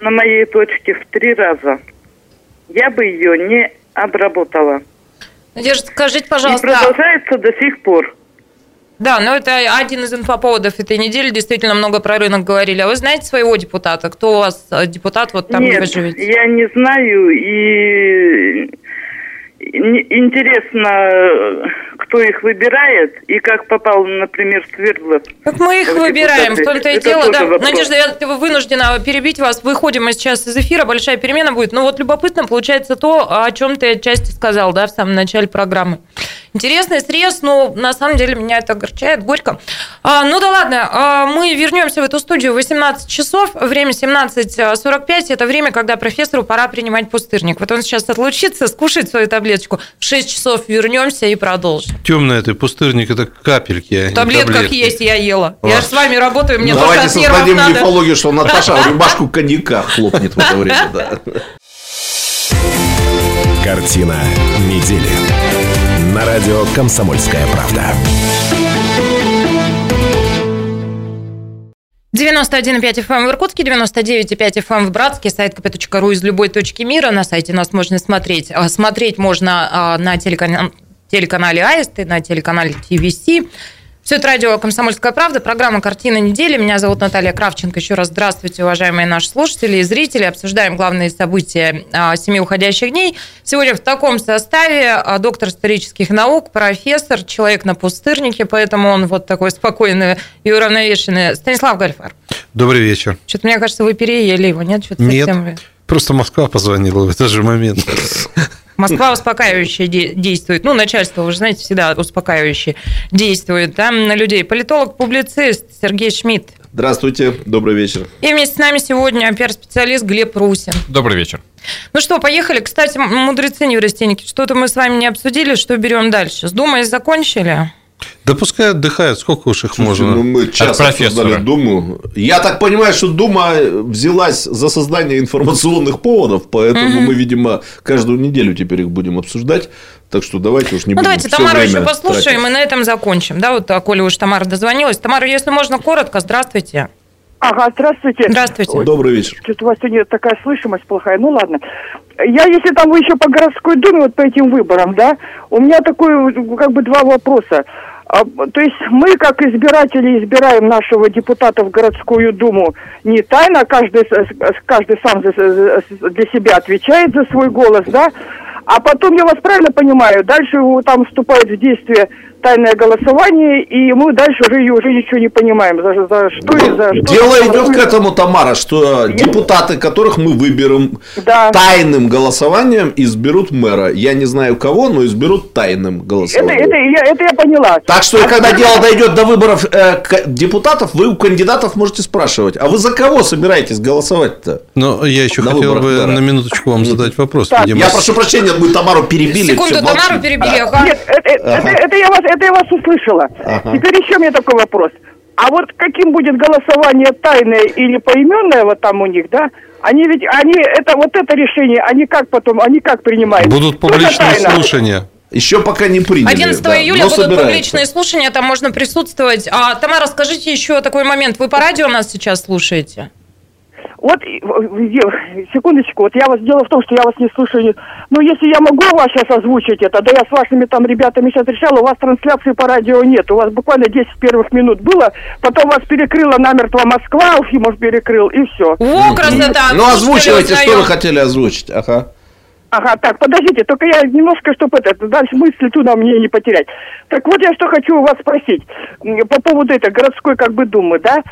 S9: на моей точке в три раза. Я бы ее не обработала.
S2: Надежда, скажите,
S9: И
S2: пожалуйста,
S9: продолжается до сих пор.
S2: да, но это один из инфоповодов этой недели, действительно много про рынок говорили. А вы знаете своего депутата? Кто у вас э, депутат вот там, где вы
S9: Нет,
S2: живете?
S9: я не знаю и интересно, кто их выбирает и как попал, например, Свердлов.
S2: Как мы их выбираем, в том-то и
S9: Это
S2: дело. Да.
S9: вопрос.
S2: Надежда, я вынуждена перебить вас. Выходим мы сейчас из эфира, большая перемена будет. Но вот любопытно получается то, о чем ты отчасти сказал, да, в самом начале программы. Интересный срез, но на самом деле меня это огорчает, горько. А, ну да ладно, а, мы вернемся в эту студию в 18 часов, время 17.45, это время, когда профессору пора принимать пустырник. Вот он сейчас отлучится, скушает свою таблеточку, в 6 часов вернемся и продолжим.
S3: Темный это пустырник, это капельки, а не
S2: Таблетках
S3: таблетки.
S2: есть, я ела. Я
S3: Ладно.
S2: же с вами работаю, мне
S5: Ну,
S2: только
S5: Давайте
S2: от нервов
S5: создадим
S2: надо.
S5: мифологию, что Наташа рубашку коньяка хлопнет в это время. да.
S1: Картина недели. На радио «Комсомольская правда».
S2: 91,5 FM в Иркутске, 99,5 FM в Братске, сайт kp.ру из любой точки мира. На сайте нас можно смотреть. А, Смотреть можно а, на телеканале, телеканале Аист и на телеканале ТВС. Все это радио «Комсомольская правда», программа «Картина недели». Меня зовут Наталья Кравченко. Еще раз здравствуйте, уважаемые наши слушатели и зрители. Обсуждаем главные события а, семи уходящих дней. Сегодня в таком составе а, доктор исторических наук, профессор, человек на пустырнике, поэтому он вот такой спокойный и уравновешенный. Станислав Гальфар.
S3: Добрый вечер.
S2: Что-то мне кажется, вы переели его, нет? Что-то
S3: Нет.
S2: совсем
S3: Просто Москва позвонила в этот же момент.
S2: Москва успокаивающе де- действует. Ну, начальство, вы же знаете, всегда успокаивающе действует да, на людей. Политолог, публицист Сергей Шмидт.
S5: Здравствуйте, добрый вечер.
S2: И вместе с нами сегодня пиар-специалист Глеб Русин.
S4: Добрый вечер.
S2: Ну что, поехали. Кстати, мудрецы неврастенники, что-то мы с вами не обсудили, что берем дальше. С Думой закончили?
S3: Да пускай отдыхают, сколько уж их
S5: Слушайте,
S3: можно.
S5: ну, мы час
S4: профессора.
S5: Думу. Я так понимаю, что Дума взялась за создание информационных поводов, поэтому мы, видимо, каждую неделю теперь их будем обсуждать. Так что давайте уж не
S2: Ну,
S5: будем
S2: давайте Тамару еще послушаем,
S5: тратить.
S2: и на этом закончим. Да, вот а, Коля уж Тамара дозвонилась. Тамара, если можно, коротко, здравствуйте.
S10: Ага, здравствуйте.
S2: Здравствуйте.
S5: Добрый вечер.
S10: Что-то у вас сегодня такая слышимость плохая. Ну ладно. Я, если там вы еще по городской думе, вот по этим выборам, да, у меня такой, как бы, два вопроса. А, То есть мы, как избиратели, избираем нашего депутата в городскую думу. Не тайно, каждый, каждый сам для себя отвечает за свой голос, да, а потом, я вас правильно понимаю, дальше там вступает в действие тайное голосование, и мы дальше уже, уже ничего не понимаем, за, за что и за что.
S5: Дело идет к этому, Тамара, что депутаты, которых мы выберем
S10: Да.
S5: тайным голосованием, изберут мэра. Я не знаю кого, но изберут тайным
S10: Это,
S5: голосованием.
S10: это, я, это я поняла.
S5: Так что,
S10: А
S5: когда
S10: что-
S5: дело дойдет до выборов э, к- депутатов, вы у кандидатов можете спрашивать, а вы за кого собираетесь голосовать-то?
S3: Но я еще
S5: На
S3: хотел
S5: выборах
S3: бы
S5: мэра.
S3: на минуточку вам задать вопрос.
S10: Так.
S5: Я прошу прощения, мы Тамару перебили.
S2: Секунду, Тамару
S5: молчим.
S2: перебили. ага.
S10: Нет, это, это- это- это я вас, это я вас услышала. Теперь еще у меня такой вопрос. А вот каким будет голосование тайное или поименное вот там у них, да? Они ведь, они, это вот это решение, они как потом, они как принимают?
S3: Будут публичные слушания.
S5: Еще пока не приняли.
S2: 11
S5: да,
S2: июля будут
S5: собираются.
S2: публичные слушания, там можно присутствовать. А, Тамара, скажите еще такой момент. Вы по радио нас сейчас слушаете?
S10: Вот, секундочку, вот я вас, дело в том, что я вас не слушаю. Ну, если я могу вас сейчас озвучить это, да я с вашими там ребятами сейчас решала, у вас трансляции по радио нет. У вас буквально 10 первых минут было, потом вас перекрыла намертво Москва, Уфимов перекрыл, и все.
S2: О, красота!
S5: Ну, озвучивайте, что вы хотели озвучить. Ага.
S10: Ага, так, подождите, только я немножко, чтобы это, дальше мысли туда мне не потерять. Так вот я что хочу у вас спросить по поводу этой городской как бы думы, да?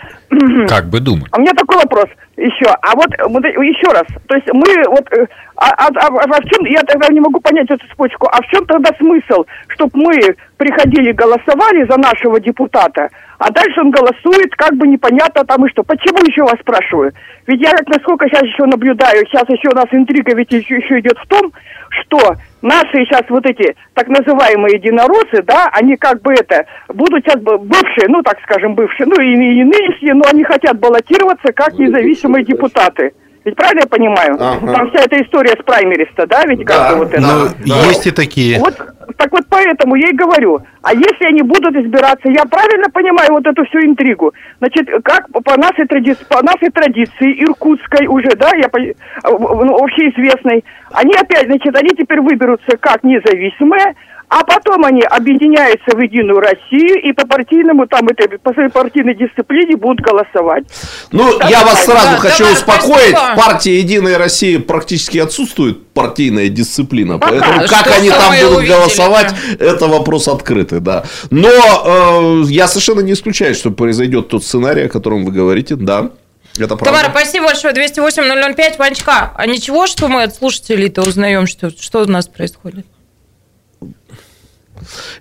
S4: Как бы думать.
S10: А у меня такой вопрос еще. А вот, вот еще раз. То есть мы вот... э, А, а- а- а в чем... Я тогда не могу понять эту цепочку. А в чем тогда смысл? Чтобы мы приходили, голосовали за нашего депутата, а дальше он голосует, как бы непонятно там и что. Почему еще вас спрашиваю? Ведь я как насколько сейчас еще наблюдаю, сейчас еще у нас интрига ведь еще, еще идет в том, что наши сейчас вот эти так называемые единороссы, да, они как бы это, будут сейчас бывшие, ну так скажем, бывшие, ну и, и нынешние, но они хотят баллотироваться как независимые депутаты. Ведь правильно я понимаю?
S5: Ага.
S10: Там вся эта история с праймериста, да, ведь как
S5: Да,
S10: бы вот это.
S3: Но
S5: Да.
S3: есть и такие.
S10: Вот, так вот поэтому я и говорю, а если они будут избираться, я правильно понимаю вот эту всю интригу? Значит, как по нашей традиции, по нашей традиции иркутской уже, да, я ну, общеизвестной, они опять, значит, они теперь выберутся как независимые, а потом они объединяются в Единую Россию и по партийному, там, это, по своей партийной дисциплине будут голосовать.
S5: Ну,
S10: Да,
S5: я вас
S10: да,
S5: сразу
S2: да,
S5: хочу
S2: давай,
S5: успокоить.
S2: спасибо.
S5: В партии «Единая Россия» практически отсутствует партийная дисциплина.
S10: Ага,
S5: Поэтому
S2: что
S5: как они там будут
S2: увидели,
S5: голосовать, это вопрос открытый, да. Но э, я совершенно не исключаю, что произойдет тот сценарий, о котором вы говорите, да. Это правда.
S2: Тамара, спасибо большое. 208-005. Ванечка, а ничего, что мы от слушателей-то узнаем, что, что у нас происходит?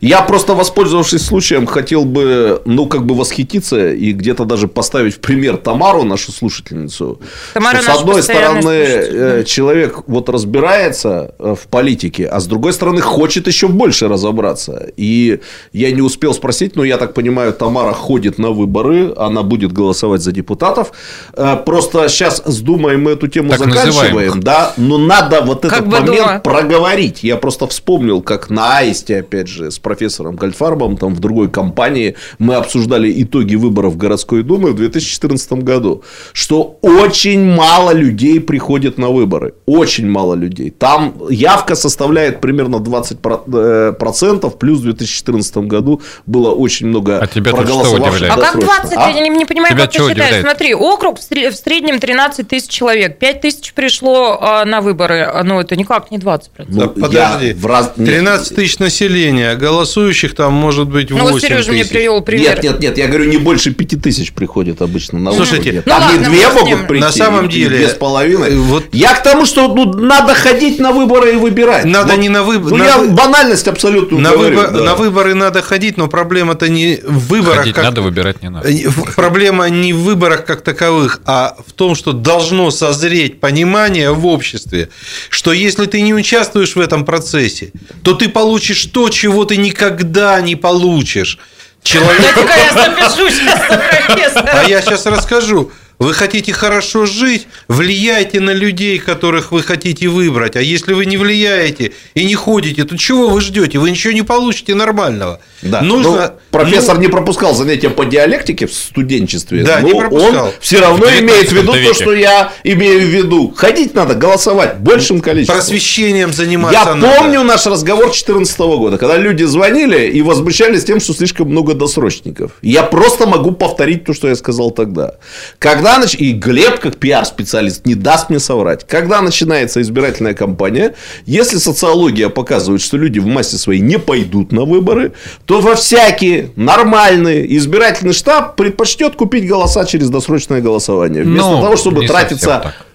S5: Я просто, воспользовавшись случаем, хотел бы, ну, как бы восхититься и где-то даже поставить в пример Тамару, нашу слушательницу.
S2: Тамара
S5: что, с одной стороны,
S2: слушатель,
S5: э, человек вот разбирается э, в политике, а с другой стороны, хочет еще больше разобраться. И я не успел спросить, но я так понимаю, Тамара ходит на выборы, она будет голосовать за депутатов. Э, Просто сейчас с Думой мы эту тему
S4: Так
S5: заканчиваем,
S4: называемых.
S5: да, но надо вот
S2: Как
S5: этот момент
S2: Дума.
S5: проговорить. Я просто вспомнил, как на Аисте, опять же, с профессором Гольфарбом, там в другой компании, мы обсуждали итоги выборов в городской думы в 2014 году, что очень мало людей приходит на выборы. Очень мало людей. Там явка составляет примерно 20%, э, процентов, плюс в 2014 году было очень много
S4: А тебя что
S5: проголосовавших
S4: удивляет?
S2: А как
S5: досрочно.
S2: 20?
S5: А?
S2: Я не, не понимаю,
S4: Тебя
S2: как ты
S4: чего
S2: считаешь.
S4: удивляет?
S2: Смотри, округ в сре- в среднем 13 тысяч человек. 5 тысяч пришло а, на выборы. А, Ну, это никак не 20%.
S5: Ну,
S3: подожди.
S5: я в раз- нет.
S3: 13 тысяч населения, а голосующих там может быть 8
S2: Ну, вот Сережа мне привел пример.
S5: Нет, нет, нет, я говорю, не больше пяти тысяч приходит обычно на
S3: Слушайте,
S5: выборы.
S2: ну ладно,
S5: две могут прийти,
S3: На самом деле,
S5: две с половиной.
S3: э, вот-
S5: Я к тому, что ну, надо ходить на выборы и выбирать.
S3: Надо
S5: Вот,
S3: не на выб-
S5: Ну,
S3: на
S5: я банальность абсолютно
S3: На,
S5: говорю,
S3: выбор-
S5: да.
S3: на выборы надо ходить, но проблема-то не в выборах.
S4: Ходить
S3: как-
S4: надо, выбирать не надо.
S3: Э, Проблема не в выборах как таковых, а в том, что должно созреть понимание в обществе, что если ты не участвуешь в этом процессе, то ты получишь то, чего ничего ты никогда не получишь. Человек...
S2: Дайте-ка я запишу сейчас.
S3: А я сейчас расскажу. Вы хотите хорошо жить, влияйте на людей, которых вы хотите выбрать. А если вы не влияете и не ходите, то чего вы ждете? Вы ничего не получите нормального.
S5: Да.
S3: Нужно...
S5: Ну, профессор
S3: ну,
S5: не пропускал занятия по диалектике в студенчестве.
S3: Да,
S5: но
S3: не пропускал.
S5: Он все равно
S4: В
S5: имеет в виду
S4: 19
S5: то,
S4: веке.
S5: что я имею в виду. Ходить надо, голосовать большим количеством.
S3: просвещением заниматься
S5: Я
S3: надо.
S5: помню наш разговор 2014 года, когда люди звонили и возмущались тем, что слишком много досрочников. Я просто могу повторить то, что я сказал тогда. Когда нач... И Глеб, как пиар-специалист, не даст мне соврать. Когда начинается избирательная кампания, если социология показывает, что люди в массе своей не пойдут на выборы, то во всякий нормальный избирательный штаб предпочтет купить голоса через досрочное голосование. Вместо
S4: Ну,
S5: того, чтобы тратиться...
S4: так.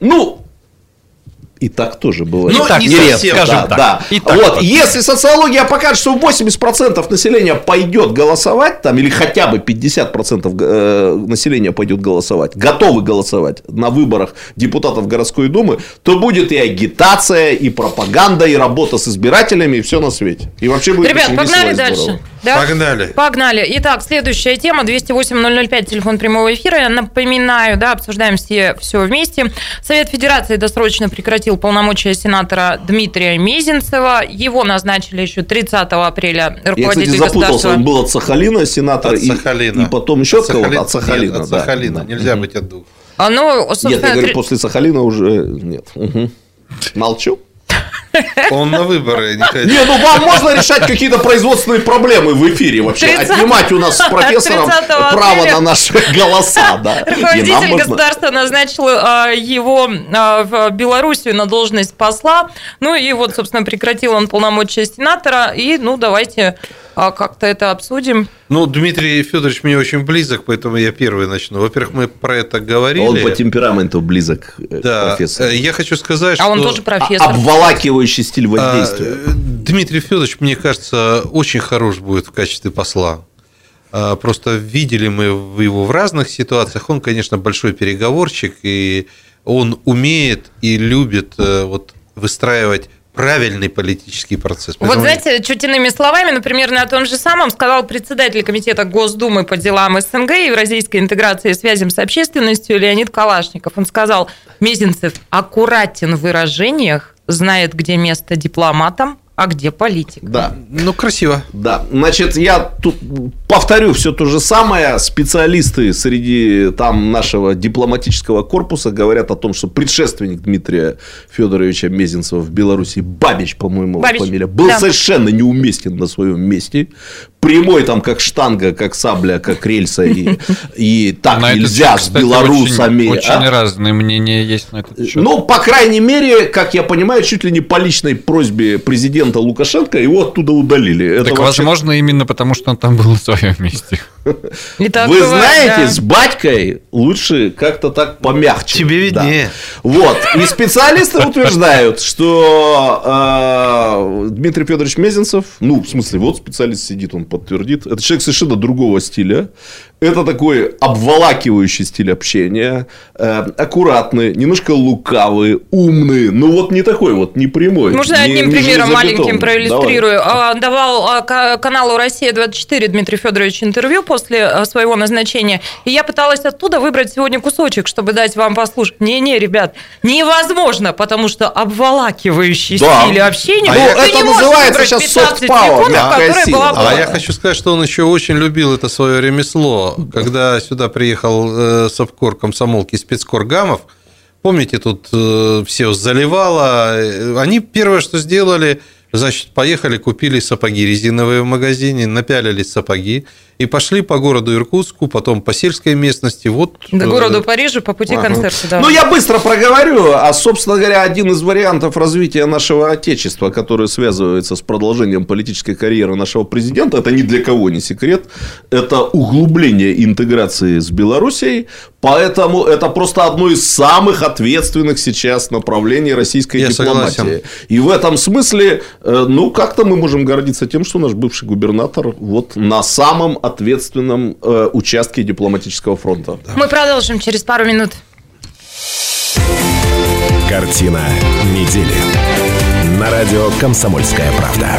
S5: Ну, и так тоже бывает.
S3: Ну,
S4: так,
S3: не
S4: нередко,
S3: совсем,
S4: скажем
S5: Да,
S4: так.
S5: да.
S4: И так
S5: вот,
S4: вот.
S5: если социология покажет, что 80% населения пойдет голосовать, там, или хотя бы 50% э, населения пойдет голосовать, готовы голосовать на выборах депутатов городской думы, то будет и агитация, и пропаганда, и работа с избирателями, и все на свете. И вообще будет
S2: Ребят,
S5: очень
S2: погнали дальше.
S5: здорово.
S2: Да?
S3: Погнали.
S2: Погнали. Итак, следующая тема 208-005, телефон прямого эфира. Я напоминаю, да, обсуждаем все, все вместе. Совет Федерации досрочно прекратил полномочия сенатора Дмитрия Мезенцева. Его назначили еще 30 апреля
S5: Я, кстати,
S2: руководитель
S5: запутался,
S2: государства.
S5: он был от Сахалина, сенатор,
S3: От
S5: и,
S3: Сахалина.
S5: и потом еще от
S3: Сахалина-
S5: от Сахалина.
S3: Нет, от
S5: да.
S3: Сахалина.
S5: Да.
S3: Нельзя быть от двух.
S2: А, Ну, собственно,
S5: Нет, я говорю,
S2: три-
S5: после Сахалина уже нет. Мгм. Молчу.
S3: Он на выборы не ходил.
S5: Не, ну вам можно решать какие-то производственные проблемы в эфире вообще.
S2: 30
S5: Отнимать у нас с профессором
S2: 30
S5: право на наши голоса, да.
S2: Руководитель
S5: можно-
S2: государства назначил а, его а, в Белоруссию на должность посла. Ну и вот, собственно, прекратил он полномочия сенатора. И, ну, давайте как-то это обсудим.
S3: Ну, Дмитрий Федорович мне очень близок, поэтому я первый начну. Во-первых, мы про это говорили.
S5: Он по темпераменту близок к
S3: Да.
S5: профессору.
S3: Э, Я хочу сказать,
S2: А он
S3: что...
S2: тоже профессор.
S5: Обволакивающий стиль воздействия.
S3: А, э, Дмитрий Федорович, мне кажется, очень хорош будет в качестве посла. А, Просто видели мы его в разных ситуациях. Он, конечно, большой переговорщик, и он умеет и любит э, вот, выстраивать правильный политический процесс.
S2: Вот
S3: Поэтому-
S2: знаете, чуть иными словами, например, на том же самом сказал председатель комитета Госдумы по делам СНГ и евразийской интеграции и связям с общественностью Леонид Калашников. Он сказал, Мезенцев аккуратен в выражениях, знает, где место дипломатам, а где политик.
S5: Да.
S3: Ну, красиво.
S5: Да, значит, я тут повторю все то же самое. Специалисты среди там нашего дипломатического корпуса говорят о том, что предшественник Дмитрия Федоровича Мезенцева в Беларуси, Бабич, по-моему,
S2: Бабич,
S5: фамилия, был
S2: да.
S5: совершенно неуместен на своем месте. Прямой там, как штанга, как сабля, как рельса. И, и так
S4: На
S5: нельзя
S4: счет,
S5: с белорусами.
S4: Очень,
S5: а?
S4: очень разные мнения есть на этот счет.
S5: Ну, по крайней мере, как я понимаю, чуть ли не по личной просьбе президента Лукашенко его оттуда удалили. Это
S4: так,
S5: вообще-
S4: возможно, именно потому, что он там был на своем месте.
S2: И так
S5: Вы
S2: бывает,
S5: знаете,
S2: да.
S5: с батькой лучше как-то так помягче.
S3: Тебе виднее.
S5: Да. Вот. И специалисты утверждают, что э, Дмитрий Федорович Мезенцев, ну, в смысле, вот специалист сидит, он подтвердит, это человек совершенно другого стиля. Это такой обволакивающий стиль общения, э, аккуратный, немножко лукавый, умный, но вот не такой вот, не прямой.
S2: Можно
S5: не-
S2: одним
S5: не
S2: примером маленьким проиллюстрирую. А, Давал а, ка- каналу «Россия-24» Дмитрий Федорович интервью после а, своего назначения. И я пыталась оттуда выбрать сегодня кусочек, чтобы дать вам послушать. Не-не, ребят, невозможно, потому что обволакивающий
S5: Да.
S2: стиль общения.
S5: А
S2: ты
S5: это
S2: не можешь
S5: называется сейчас
S2: 15
S5: soft power,
S2: секунд, была
S3: А я хочу сказать, что он еще очень любил это свое ремесло. Когда сюда приехал э, совкор комсомолки спецкор Гамов, помните, тут э, все заливало. э, Они первое, что сделали, значит, поехали, купили сапоги резиновые в магазине, напялили сапоги и пошли по городу Иркутску, потом по сельской местности. Вот,
S2: К
S3: э,
S2: городу Парижу по пути
S5: Ага.
S2: концерта. да.
S5: Ну, я быстро проговорю. А, собственно говоря, один из вариантов развития нашего Отечества, который связывается с продолжением политической карьеры нашего президента, это ни для кого не секрет, это углубление интеграции с Белоруссией. Поэтому это просто одно из самых ответственных сейчас направлений российской
S3: Я
S5: дипломатии.
S3: согласен.
S5: И в этом смысле, Э, ну, как-то мы можем гордиться тем, что наш бывший губернатор вот на самом ответственном э, участке дипломатического фронта.
S2: Мы продолжим через пару минут.
S1: Картина недели. На радио «Комсомольская правда».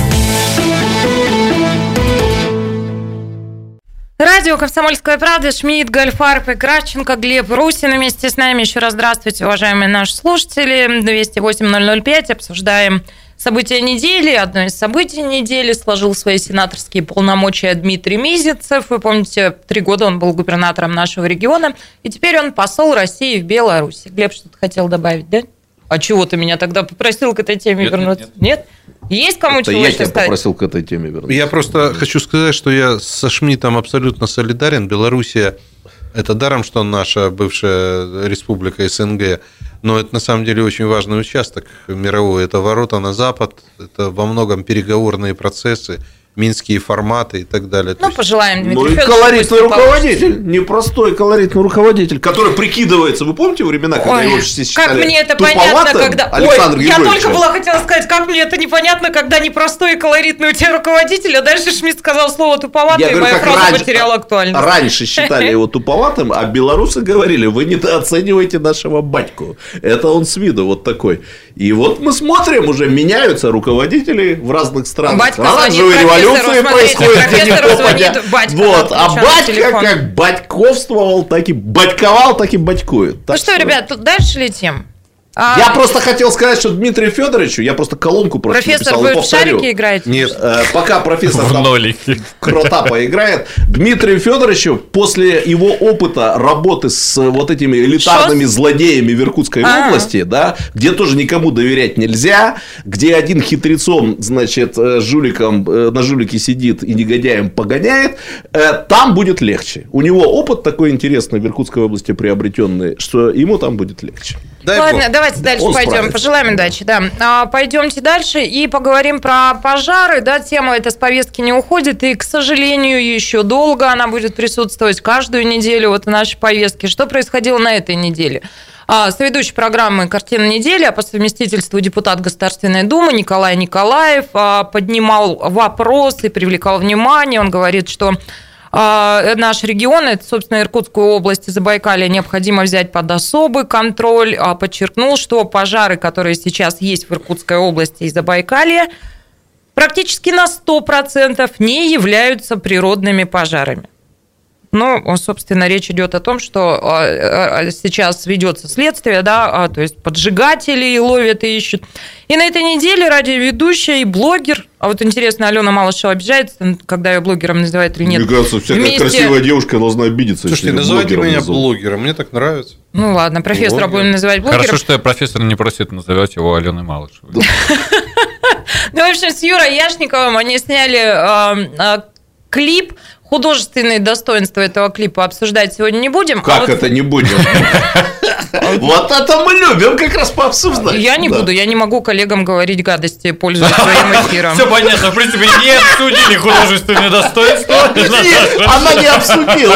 S2: Радио «Комсомольская правда», Шмидт, Гольфарб и Кравченко, Глеб Русин вместе с нами. Еще раз здравствуйте, уважаемые наши слушатели. 208-005, обсуждаем события недели. Одно из событий недели сложил свои сенаторские полномочия Дмитрий Мизицев. Вы помните, три года он был губернатором нашего региона. И теперь он посол России в Беларуси. Глеб, что-то хотел добавить, да? А чего ты меня тогда попросил к этой теме
S4: Нет,
S2: вернуться?
S4: нет, нет.
S2: Есть кому
S5: Это
S2: чего
S5: я тебя
S2: сказать?
S5: попросил к этой теме вернуться.
S3: Я просто хочу сказать, что я со Шмидтом абсолютно солидарен. Белоруссия – это даром, что наша бывшая республика СНГ, но это на самом деле очень важный участок мировой. Это ворота на Запад, это во многом переговорные процессы, минские форматы и так далее.
S2: Ну,
S3: есть-
S2: пожелаем Дмитрию
S5: Ну и
S2: Федоровичу,
S5: колоритный
S2: пусть получится.
S5: руководитель, непростой колоритный руководитель, который прикидывается, вы помните времена, когда
S2: Ой,
S5: его все считали
S2: как мне это понятно,
S5: туповатым?
S2: когда...
S5: Александр
S2: Ой, я только была хотела сказать, как мне это непонятно, когда непростой и колоритный у тебя руководитель, а дальше Шмидт сказал слово туповатый,
S5: Я
S2: и
S5: говорю,
S2: моя фраза
S5: раньше,
S2: потеряла актуальность.
S5: раньше считали его туповатым, а белорусы говорили, вы недооцениваете нашего батьку. Это он с виду вот такой. И вот мы смотрим, уже меняются руководители в разных странах.
S2: Батька
S5: Оранжевые революции происходят, попадя.
S2: звонит батька,
S5: Вот, а батька
S2: телефон.
S5: как батьковствовал, так и батьковал, так и батькует.
S2: Ну
S5: Так
S2: что, ребят, тут дальше летим. А,
S5: Я просто хотел сказать, что Дмитрию Федоровичу, я просто колонку просто
S2: Профессор,
S5: написал и
S2: вы в
S5: повторю.
S2: шарики играете?
S3: Нет,
S5: Э, Пока профессор
S4: В нолике.
S5: крота поиграет. Дмитрию Федоровичу после его опыта работы с вот этими элитарными злодеями в Иркутской
S2: А.
S5: области, да, где тоже никому доверять нельзя, где один хитрецом, значит, э, жуликом э, на жулике сидит и негодяем погоняет, э, там будет легче. У него опыт такой интересный в Иркутской области приобретенный, что ему там будет легче.
S3: Дай
S2: Ладно,
S3: бог.
S2: давайте дальше
S5: он
S2: пойдем.
S5: справится.
S2: Пожелаем удачи, да. А, пойдемте дальше и поговорим про пожары. Да, тема эта с повестки не уходит, и, к сожалению, еще долго она будет присутствовать каждую неделю вот в нашей повестке. Что происходило на этой неделе? А, Соведущий программы «Картина недели», а по совместительству депутат Государственной Думы Николай Николаев а, поднимал вопрос и привлекал внимание. Он говорит, что Наш регион, это, собственно, Иркутскую область и Забайкалье, необходимо взять под особый контроль. А, Подчеркнул, что пожары, которые сейчас есть в Иркутской области и Забайкалье, практически на 100% не являются природными пожарами. Ну, собственно, речь идет о том, что а, а, сейчас ведется следствие, да, то есть поджигателей ловят и ищут. И на этой неделе радиоведущая и блогер, а вот интересно, Алена Малышева обижается, когда ее блогером называют или нет.
S5: Мне кажется, всякая
S2: Вместе-
S5: красивая девушка должна обидеться.
S3: Слушайте, называйте
S5: блогером
S3: меня
S5: назовут.
S3: блогером, мне так нравится.
S2: Ну ладно, профессора
S3: Блогер.
S2: будем называть блогером.
S4: Хорошо, что я профессор не просит называть его Аленой Малышевой.
S2: Ну, в общем, с Юрой Яшниковым они сняли клип. Художественные достоинства этого клипа обсуждать сегодня не будем. а
S5: Как
S2: вот
S5: это не будем? Вот это мы любим как раз пообсуждать.
S2: Я не буду, я не могу коллегам говорить гадости, пользуясь своим эфиром.
S4: Все понятно, в принципе, не обсудили художественные достоинства.
S5: Нет, Она не обсудила.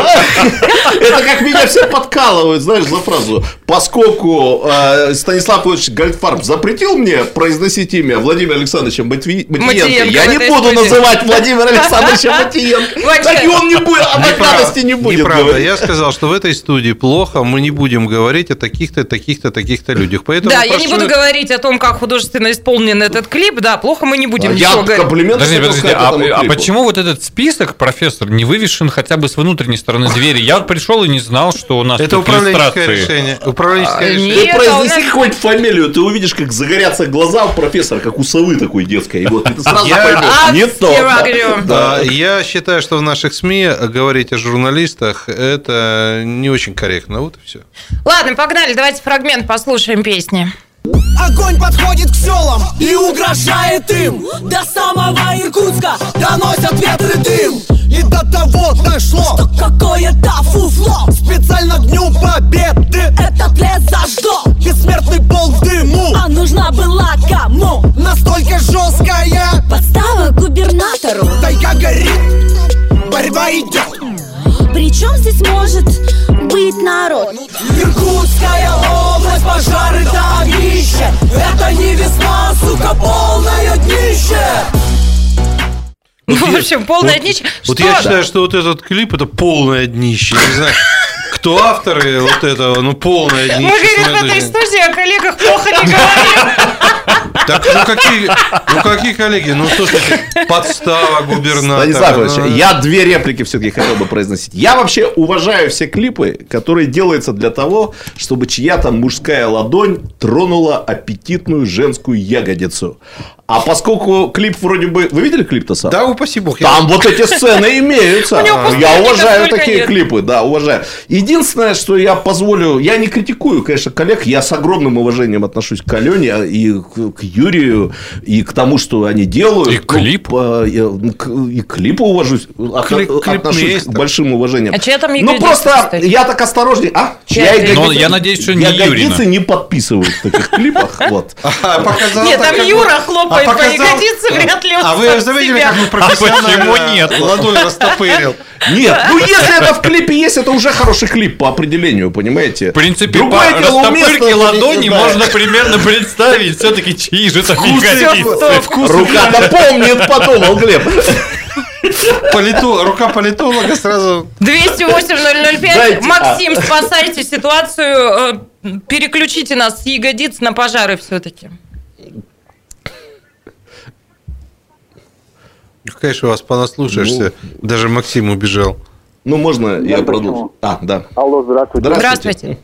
S5: Это как меня все подкалывают, знаешь, за фразу. Поскольку э, Станислав Ильич Гольдфарб запретил мне произносить имя Владимира Александровича Матви- Матиенко,
S2: Матиенко
S5: я не буду называть Владимира Александровича Матиенко. И он не будет, а гадости не будет
S3: Неправда. Я сказал, что в этой студии плохо, мы не будем говорить о таких-то, таких-то, таких-то людях. Поэтому
S2: Да, я не буду говорить о том, как художественно исполнен этот клип. Да, плохо мы не будем ничего говорить.
S5: комплименты
S4: Подожди, подожди, а, а почему вот этот список, профессор, не вывешен хотя бы с внутренней стороны двери? Я пришел и не знал, что у нас
S3: Это управленческое решение. Управленческое
S2: А,
S3: решение.
S5: Ты
S2: а
S5: произнеси
S2: нас-
S5: хоть фамилию, ты увидишь, как загорятся глаза у профессора, как у совы такой детской. И вот ты сразу поймешь, не то.
S3: Я считаю, что в наших СМИ говорить о журналистах это не очень корректно. Вот и все.
S2: Ладно, погнали, давайте фрагмент послушаем песни.
S11: Огонь подходит к селам и угрожает им До самого Иркутска доносят ветры дым И до того дошло, что какое-то фуфло Специально к Дню Победы этот лес зажгло Бессмертный полк в дыму А нужна была кому? Настолько жесткая
S12: Подстава губернатору
S11: Тайга горит, идет
S12: Причем здесь может быть народ
S11: Иркутская область, пожары да огнище Это не весна, сука, полное днище
S2: Ну, в общем, полное днище.
S3: Вот
S2: Что?
S3: я считаю, что вот этот клип это полное днище. Не знаю, кто авторы вот этого, ну, полная
S2: Мы говорим в этой студии о коллегах плохо не говорим.
S3: Так, ну какие, ну какие коллеги? Ну, слушайте, подстава губернатора.
S5: Станислав я две реплики все-таки хотел бы произносить. Я вообще уважаю все клипы, которые делаются для того, чтобы чья-то мужская ладонь тронула аппетитную женскую ягодицу. А поскольку клип вроде бы... Вы видели клип-то сам?
S3: Да, упаси бог.
S5: Там вот эти сцены имеются. Я уважаю такие клипы, да, уважаю. Единственное, что я позволю, я не критикую, конечно, коллег, я с огромным уважением отношусь к Алене и к Юрию, и к тому, что они делают.
S4: И к клипу.
S5: я, ну, к- И к клипу уважусь, от-
S3: Клип-
S5: отношусь к большим уважением.
S2: А чья там
S5: Ну, просто
S2: кстати?
S5: я так осторожней. А? Чья ягодица?
S4: Но я надеюсь, что не
S5: Ягодицы не подписывают в таких клипах. Вот.
S3: А, показал
S2: Нет, там Юра хлопает
S3: а
S2: по ягодице, вряд ли
S3: А вы заметили, как мы профессионально
S4: почему нет?
S3: ладонь растопырил?
S5: Нет, ну если это в клипе есть, это уже хороший клип по определению, понимаете?
S4: В принципе,
S5: Другое
S4: по
S5: дело,
S4: растопырке
S5: уместно
S4: ладони можно примерно представить все-таки, чьи же там ягодицы.
S5: Рука-то помнит, подумал Глеб.
S3: Полито- Рука политолога сразу
S2: 208-005.
S5: Дайте,
S2: Максим, спасайте ситуацию. э, Переключите нас с ягодиц на пожары все-таки.
S3: Конечно, вас понаслушаешься. Даже Максим убежал.
S5: Ну, можно я
S13: почему?
S5: продолжу? А, да.
S13: Алло, здравствуйте.
S2: Здравствуйте.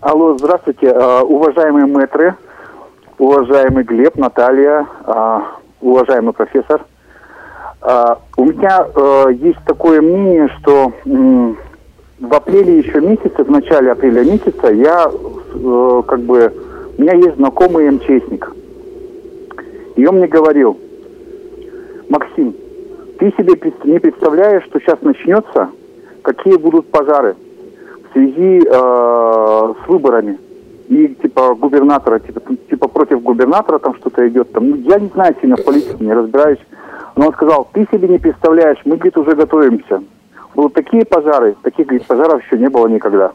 S13: Алло, здравствуйте, э, уважаемые мэтры, уважаемый Глеб, Наталья, э, уважаемый профессор. Э, У меня э, есть такое мнение, что в апреле еще месяце, в начале апреля месяца, я э, как бы, у меня есть знакомый МЧСник. И он мне говорил, Максим, ты себе не представляешь, что сейчас начнется, какие будут пожары в связи э, с выборами. И типа губернатора, типа, типа против губернатора там что-то идет. Там, ну, я не знаю сильно в политике, не разбираюсь. Но он сказал, ты себе не представляешь, мы, говорит, уже готовимся. Будут такие пожары, таких, говорит, пожаров еще не было никогда.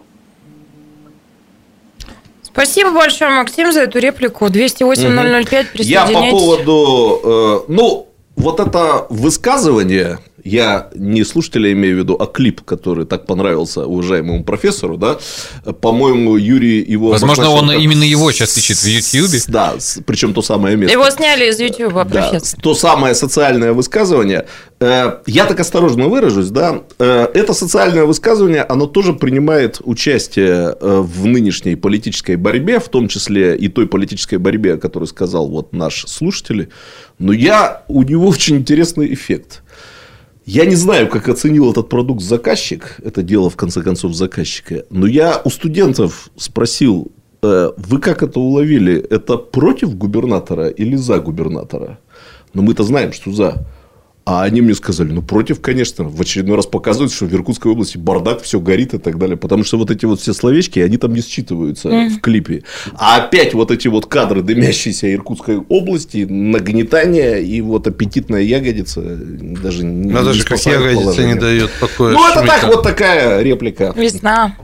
S2: Спасибо большое, Максим, за эту реплику. 208-005,
S5: Я по поводу... э, ну, вот это высказывание, я не слушателя имею в виду, а клип, который так понравился уважаемому профессору, да, по-моему, Юрий его...
S4: Возможно, он
S5: как
S4: именно его сейчас ищет в Ютьюбе.
S5: Да, причем то самое место.
S2: Его сняли из YouTube,
S5: Да,
S2: профессор.
S5: то самое социальное высказывание. Э, Я так осторожно выражусь, да. Э, Это социальное высказывание, оно тоже принимает участие э, в нынешней политической борьбе, в том числе и той политической борьбе, о которой сказал вот наш слушатель. Но я, у него очень интересный эффект. Я не знаю, как оценил этот продукт заказчик, это дело, в конце концов, заказчика, но я у студентов спросил, э, вы как это уловили, это против губернатора или за губернатора? Но мы-то знаем, что за. А они мне сказали, ну, против, конечно. В очередной раз показывают, что в Иркутской области бардак, все горит и так далее. Потому что вот эти вот все словечки, они там не считываются
S2: Мгм.
S5: в клипе. А опять вот эти вот кадры дымящейся Иркутской области, нагнетание и вот аппетитная ягодица, даже не
S3: Надо же,
S5: не
S3: как ягодица
S5: положение.
S3: не дает покоя.
S5: Ну, это так, вот такая реплика.
S2: Весна.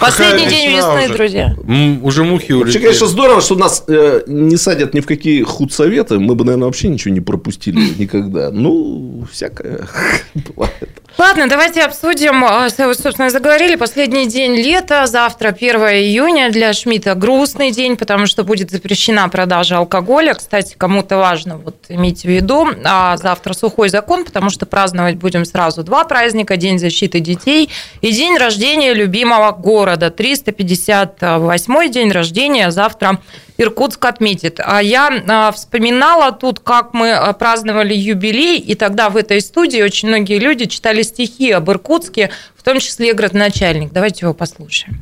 S2: Последний
S3: Какая
S2: день
S3: весна
S2: весны,
S3: уже?
S2: друзья.
S3: М, Уже мухи
S5: Вообще,
S3: улетели.
S5: конечно, здорово, что нас э, не садят ни в какие худсоветы. Мы бы, наверное, вообще ничего не пропустили никогда. Ну, всякое бывает.
S2: Ладно, давайте обсудим. а, Собственно, заговорили. Последний день лета. Завтра 1 июня. Для Шмидта грустный день, потому что будет запрещена продажа алкоголя. Кстати, кому-то важно, вот имейте в виду. А завтра сухой закон, потому что праздновать будем сразу два праздника. День защиты детей и день рождения любимого города. 358 день рождения завтра Иркутск отметит. А я а, вспоминала тут, как мы а, праздновали юбилей, и тогда в этой студии очень многие люди читали стихи об Иркутске, в том числе градоначальник. Давайте его послушаем.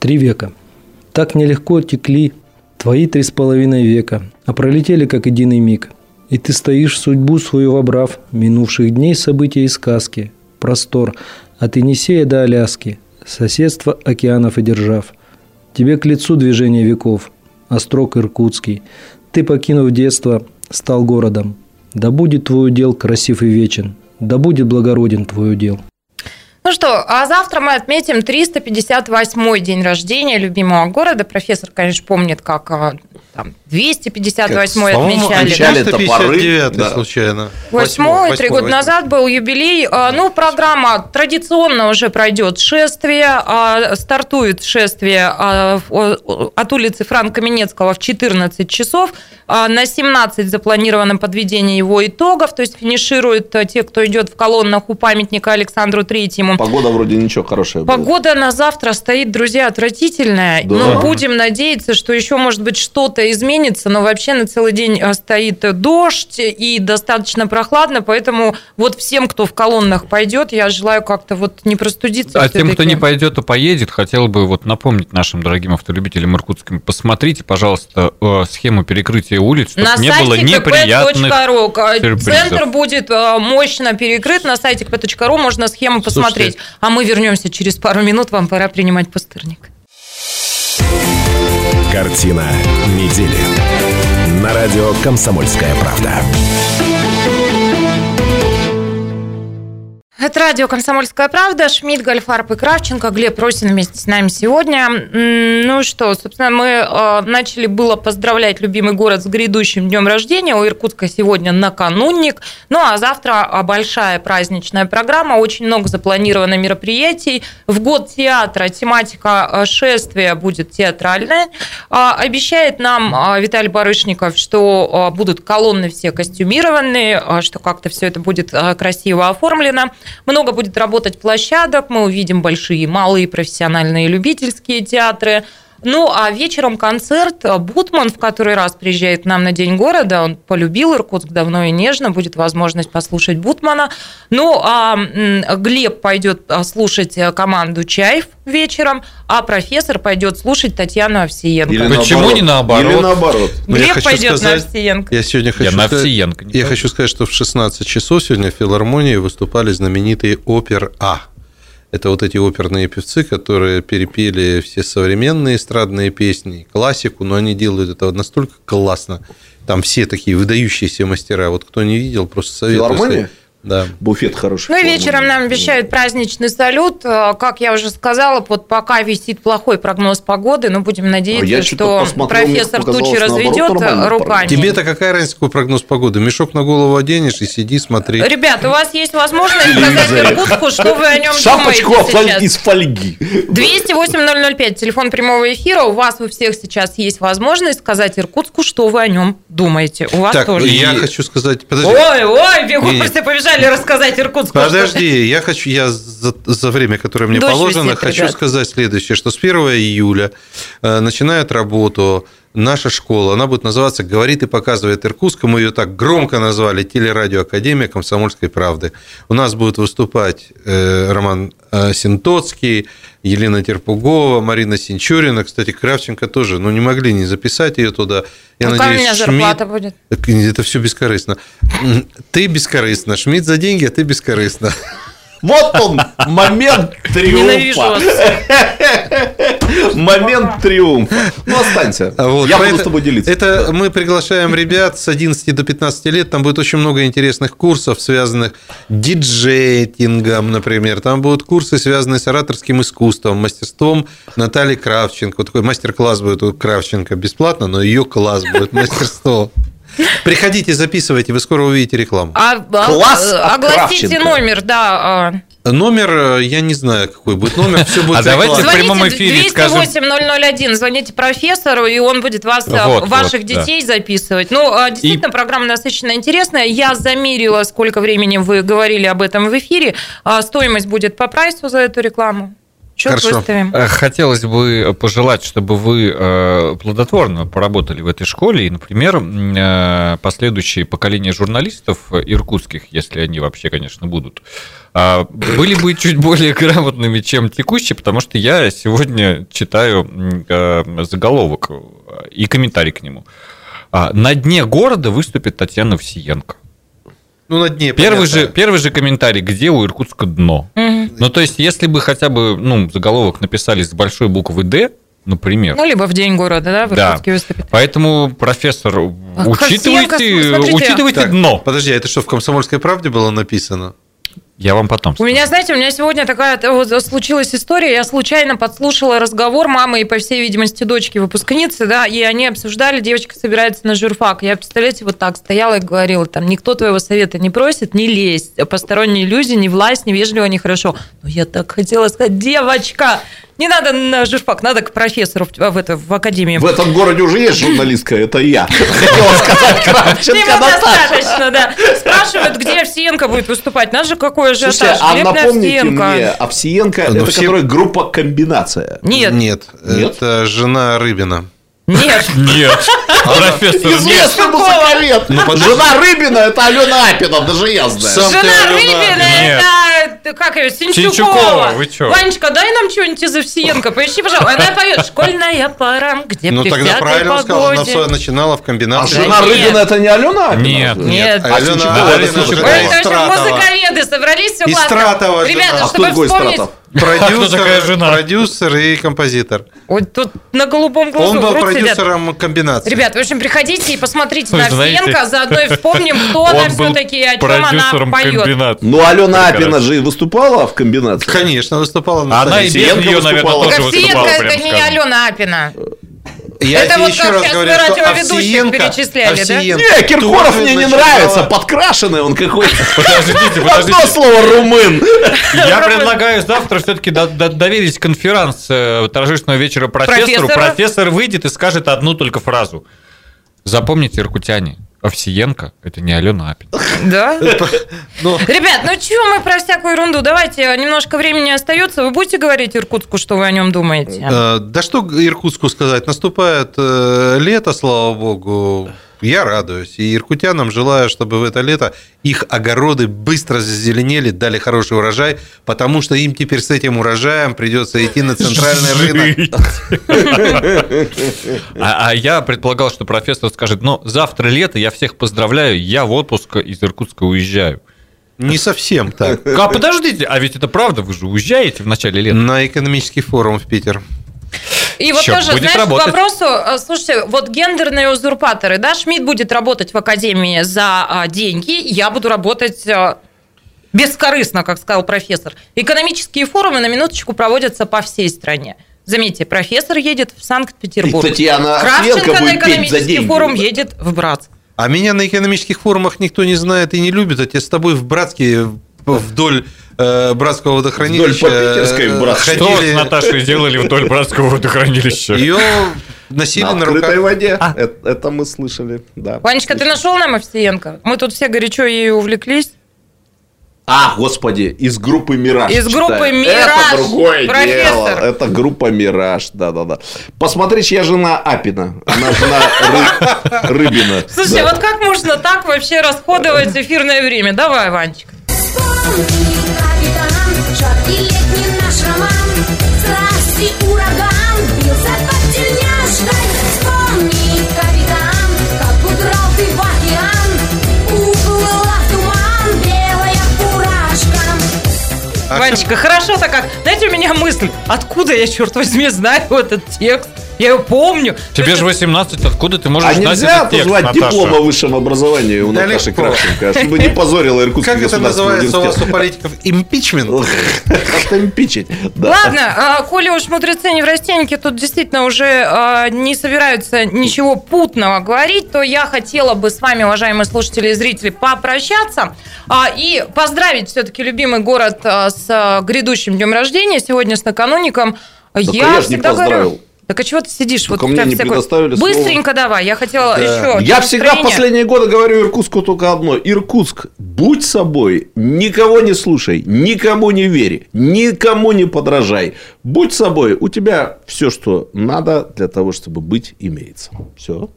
S14: Три века. Так нелегко текли твои три с половиной века, а пролетели как единый миг. И ты стоишь судьбу свою вобрав, минувших дней события и сказки, простор от Енисея до Аляски, соседство океанов и держав. Тебе к лицу движение веков, острог иркутский. Ты, покинув детство, стал городом. Да будет твой удел красив и вечен, да будет благороден твой удел.
S2: Ну что, а завтра мы отметим 358-й день рождения любимого города. Профессор, конечно, помнит, как а, там, 258-й отмечали.
S3: отмечали
S2: да?
S3: это 59 да. случайно.
S2: Восьмой, три года назад был юбилей. А, Ну, программа традиционно уже пройдет шествие. а, Стартует шествие от улицы Франка Каменецкого в 14 часов. На 17 запланировано подведение его итогов. То есть финишируют те, кто идет в колоннах у памятника Александру Третьему.
S5: Погода вроде ничего хорошая будет.
S2: Погода на завтра стоит, друзья, отвратительная.
S5: Да.
S2: Но будем надеяться, что еще, может быть, что-то изменится. Но вообще на целый день а, стоит дождь и достаточно прохладно. Поэтому вот всем, кто в колоннах пойдет, я желаю как-то вот не простудиться.
S4: А тем, кто не пойдет, а поедет, хотел бы вот напомнить нашим дорогим автолюбителям иркутским, посмотрите, пожалуйста, э, схему перекрытия улиц, чтобы
S2: На
S4: не было
S2: сайте
S4: неприятных сюрпризов.
S2: Центр будет а, мощно перекрыт. На сайте kp.ru можно схему посмотреть. А мы вернемся через пару минут. Вам пора принимать пустырник.
S1: Картина недели. На радио «Комсомольская правда».
S2: Это радио «Комсомольская правда». Шмидт, Гольфарб и Кравченко. Глеб Росин вместе с нами сегодня. Ну что, собственно, мы э, начали было поздравлять любимый город с грядущим днем рождения. У Иркутска сегодня наканунник. Ну а завтра а, большая праздничная программа. Очень много запланировано мероприятий. В год театра тематика э, шествия будет театральная. А, Обещает нам а, Виталий Барышников, что будут колонны все костюмированные, что как-то все это будет а, красиво оформлено. Много будет работать площадок, мы увидим большие, малые, профессиональные, любительские театры. Ну, а вечером концерт. Бутман в который раз приезжает к нам на День города. Он полюбил Иркутск давно и нежно. Будет возможность послушать Бутмана. Ну, а Глеб пойдет а, слушать э, команду «Чаев» вечером, а профессор пойдет слушать Татьяну Овсиенко.
S5: Или
S4: Почему
S5: наоборот.
S4: не наоборот?
S5: Или наоборот.
S3: Но я
S2: Глеб пойдет на
S3: сказать-
S2: Овсиенко.
S3: Я сегодня хочу
S4: на
S3: сказать,
S4: Овсиенко
S3: я хочу сказать, что в 16 часов сегодня в филармонии выступали знаменитые опер А. Это вот эти оперные певцы, которые перепели все современные эстрадные песни, классику, но они делают это настолько классно. Там все такие выдающиеся мастера. Вот кто не видел, просто советую.
S5: Филармония?
S3: Да.
S5: Буфет хороший.
S2: Ну и вечером нам обещают праздничный салют. Э, Как я уже сказала, вот пока висит плохой прогноз погоды, но будем надеяться,
S5: А
S2: что
S5: посмотрел,
S2: профессор тучи разведет
S5: нормальный
S2: руками.
S3: Тебе-то какая разница, какой прогноз погоды? Мешок на голову оденешь и сиди, смотри.
S2: Ребят, у вас есть возможность сказать Иркутску, что вы о нем
S5: Шапочку
S2: думаете сейчас.
S5: из фольги.
S2: 208-005, телефон прямого эфира. У вас у всех сейчас есть возможность сказать Иркутску, что вы о нем думаете. У вас
S3: Так,
S2: тоже.
S3: я
S4: И-
S3: хочу сказать... Подожди.
S2: Ой, ой, бегу, все побежали рассказать Иркутску.
S3: Подожди, я хочу, я за, за время, которое мне
S2: Дождь
S3: положено,
S2: висит,
S3: хочу
S2: ребят.
S3: сказать следующее, что с 1 июля э, начинает работу наша школа, она будет называться «Говорит и показывает Иркутск», мы ее так громко назвали «Телерадио Академия Комсомольской правды». У нас будет выступать э, Роман э, Синтоцкий, Елена Терпугова, Марина Синчурина, кстати, Кравченко тоже, ну, не могли не записать ее туда. Я
S2: Какая у
S3: надеюсь,
S2: меня
S3: Шмидт-
S2: зарплата будет?
S3: Это все бескорыстно. Ты бескорыстно. Шмидт за деньги, а ты бескорыстно.
S5: Вот он, момент триумфа. Момент триумфа. Ну, останься.
S3: Вот,
S5: Я буду с тобой делиться.
S3: Это мы приглашаем ребят с 11 до 15 лет. Там будет очень много интересных курсов, связанных с диджейтингом, например. Там будут курсы, связанные с ораторским искусством, мастерством Натальи Кравченко. Вот такой мастер-класс будет у Кравченко бесплатно, но ее класс будет мастерство. Приходите, записывайте, вы скоро увидите рекламу.
S2: А, а,
S5: Класс
S2: а, Огласите номер, да. а.
S3: Номер, э, я не знаю, какой будет номер, все будет
S4: А давайте в прямом эфире скажем.
S2: 208-001, звоните профессору, и он будет вас, а,
S4: Вот,
S2: ваших
S4: вот, да.
S2: детей записывать. Ну, а, действительно, программа насыщенно интересная. Я замерила, сколько времени вы говорили об этом в эфире. Стоимость будет по прайсу за эту рекламу. Счет
S3: Хорошо.
S2: выставим.
S4: Э, Хотелось бы пожелать, чтобы вы э, плодотворно поработали в этой школе, и, например, э, последующие поколения журналистов иркутских, если они вообще, конечно, будут, а, были бы чуть более грамотными, чем текущие, потому что я сегодня читаю заголовок и комментарий к нему. А, На дне города выступит Татьяна Всиенко.
S3: Ну, на дне,
S4: Первый
S3: понятно.
S4: же, первый же комментарий, где у Иркутска дно.
S2: Мгм.
S4: Ну, то есть, если бы хотя бы, ну, заголовок написали с большой буквы «Д», например.
S2: Ну, либо в день города, да, в
S4: Да.
S2: Иркутске выступит.
S4: Поэтому, профессор,
S2: Ах,
S4: учитывайте,
S2: Косенко,
S4: учитывайте
S3: Так,
S4: дно.
S3: Подожди, а это что, в «Комсомольской правде» было написано?
S4: Я вам потом
S2: У меня, знаете, у меня сегодня такая вот случилась история. Я случайно подслушала разговор мамы и, по всей видимости, дочки выпускницы, да, и они обсуждали, девочка собирается на журфак. Я, представляете, вот так стояла и говорила, там, никто твоего совета не просит, не лезь. Посторонние люди, не власть, не вежливо, не хорошо. Но я так хотела сказать, девочка, не надо на журфак, надо к профессору в, в, это, в академии.
S5: В этом городе уже есть журналистка, это я. Хотела сказать Кравченко
S2: достаточно, да. Спрашивают, где Овсиенко будет выступать. Нас же какой ажиотаж.
S5: Слушайте, а напомните мне, Овсиенко,
S3: Ну,
S5: это которая группа «Комбинация».
S2: Нет.
S3: Нет, это жена Рыбина.
S2: Нет.
S4: Нет, профессор, нет.
S5: Известный музыковед.
S3: Ну.
S5: Жена Рыбина, это Алена Апина, даже я знаю.
S2: Жена. Рыбина,
S4: Нет.
S2: Это как ее, Синчукова.
S4: Синчукова, вы чё?
S2: Ванечка, дай нам что-нибудь из Овсиенко, поищи, пожалуйста. Она поет «Школьная пора, где
S3: Ну
S2: при
S3: тогда правильно он сказал, она
S2: погоде».
S3: всё начинала в
S5: А
S3: комбинации.
S5: жена
S2: нет.
S5: Рыбина, это не Алена Апина?
S4: Нет.
S2: Нет.
S3: А Алена
S5: Синчукова,
S3: Алина
S5: это
S2: музыковеды собрались, все классно.
S3: Истратова.
S2: Ребята,
S5: А
S2: чтобы вспомнить...
S3: Продюсер,
S4: такая жена?
S3: продюсер и композитор.
S2: Вот тут на голубом глазу
S3: Он был продюсером комбинации.
S2: Ребят, в общем, приходите и посмотрите
S4: Вы
S2: на
S4: знаете,
S2: Овсиенко, а заодно и вспомним, кто она все-таки, о чем она поет.
S4: комбинации.
S5: Ну, Алена. Апина же и выступала в «Комбинации».
S3: Конечно, выступала на
S4: Она и нее, наверное,
S5: выступала.
S4: тоже
S2: Так Овсиенко
S4: выступала,
S2: это не. Алена Апина.
S3: Я
S2: Это вот
S3: еще
S2: как
S3: раз
S2: сейчас
S3: говорю, что
S2: радиоведущих
S3: Овсиенко-
S2: перечисляли, да?
S3: Овсиенко
S5: Не, Киркоров мне не
S3: начинала-
S5: нравится, подкрашенный он какой-то.
S4: Подождите,
S5: Одно
S4: подождите.
S5: слово «румын».
S4: Я предлагаю завтра все-таки доверить конферанс э, торжественного вечера профессору. Профессор выйдет и скажет одну только фразу. Запомните, иркутяне, Овсиенко – это не Алена Апин.
S2: Да?
S3: Ну,
S2: Ребят, ну чего мы про всякую ерунду? Давайте, немножко времени остается. Вы будете говорить Иркутску, что вы о нем думаете?
S3: э, да что Иркутску сказать, наступает э, лето, слава богу. Я радуюсь. И иркутянам желаю, чтобы в это лето их огороды быстро зазеленели, дали хороший урожай, потому что им теперь с этим урожаем придется идти на центральный рынок.
S4: А, а я предполагал, что профессор скажет, ну, завтра лето, я всех поздравляю, я в отпуск из Иркутска уезжаю.
S3: Не совсем так.
S4: А подождите, а ведь это правда, вы же уезжаете в начале лета.
S3: На экономический форум в Питер.
S2: И вот
S4: Чё,
S2: тоже,
S4: будет
S2: знаешь,
S4: работать?
S2: к вопросу, э, слушайте, вот гендерные узурпаторы, да, Шмидт будет работать в академии за а, деньги, я буду работать а, бескорыстно, как сказал профессор. Экономические форумы на минуточку проводятся по всей стране. Заметьте, профессор едет в Санкт-Петербург.
S5: И Татьяна
S2: Кравченко на экономический форум едет в Братск.
S3: А меня на экономических форумах никто не знает и не любит, а те с тобой в Братске вдоль э, Братского водохранилища
S5: Вдоль по Питерской в
S3: э.
S4: Что
S3: ходили,
S4: с Наташей делали вдоль братского водохранилища?
S3: Ее носили
S5: На
S3: на, руках.
S5: воде. Это, это мы слышали, да.
S2: Ванечка, ты нашел нам Овсиенко? Мы тут все горячо ею увлеклись.
S5: А, господи, из группы «Мираж».
S2: Из группы
S5: читаю.
S2: «Мираж»,
S5: Это другое
S2: профессор.
S5: дело. Это группа «Мираж», да-да-да. Посмотри, чья жена Апина. Она жена Ры- Рыбина.
S2: Слушай,
S5: Да.
S2: вот как можно так вообще расходовать эфирное время? Давай, Ванечка.
S12: Тельняшкой Вспомни, капитан, как
S2: Ванечка. Знаете, у меня мысль, откуда я, черт возьми, знаю этот текст? Я его помню.
S4: Тебе же 18, откуда ты можешь
S5: А
S4: знать
S5: нельзя
S4: этот текст, Наташа?
S5: диплом о высшем образовании у
S3: Да
S5: Наташи. Кравченко, чтобы не позорила Иркутский
S3: Как это называется у вас у политиков? Импичмент?
S5: Отымпичить. Да.
S2: Ладно, а, коли уж мудрецы не в растеньке, тут действительно уже а, не собираются ничего путного говорить, то я хотела бы с вами, уважаемые слушатели и зрители, попрощаться а, и поздравить все-таки любимый город с грядущим днем рождения, сегодня с накануником.
S5: Я не
S2: всегда
S5: поздравил.
S2: говорю- Так а чего ты сидишь?
S5: Так
S2: вот
S5: мне не
S2: всякое-
S5: предоставили слово.
S2: Быстренько давай, я хотела
S5: Да.
S2: еще...
S5: Я всегда в последние годы говорю Иркутску только одно. Иркутск, будь собой, никого не слушай, никому не верь, никому не подражай. Будь собой, у тебя все, что надо для того, чтобы быть, имеется. Все.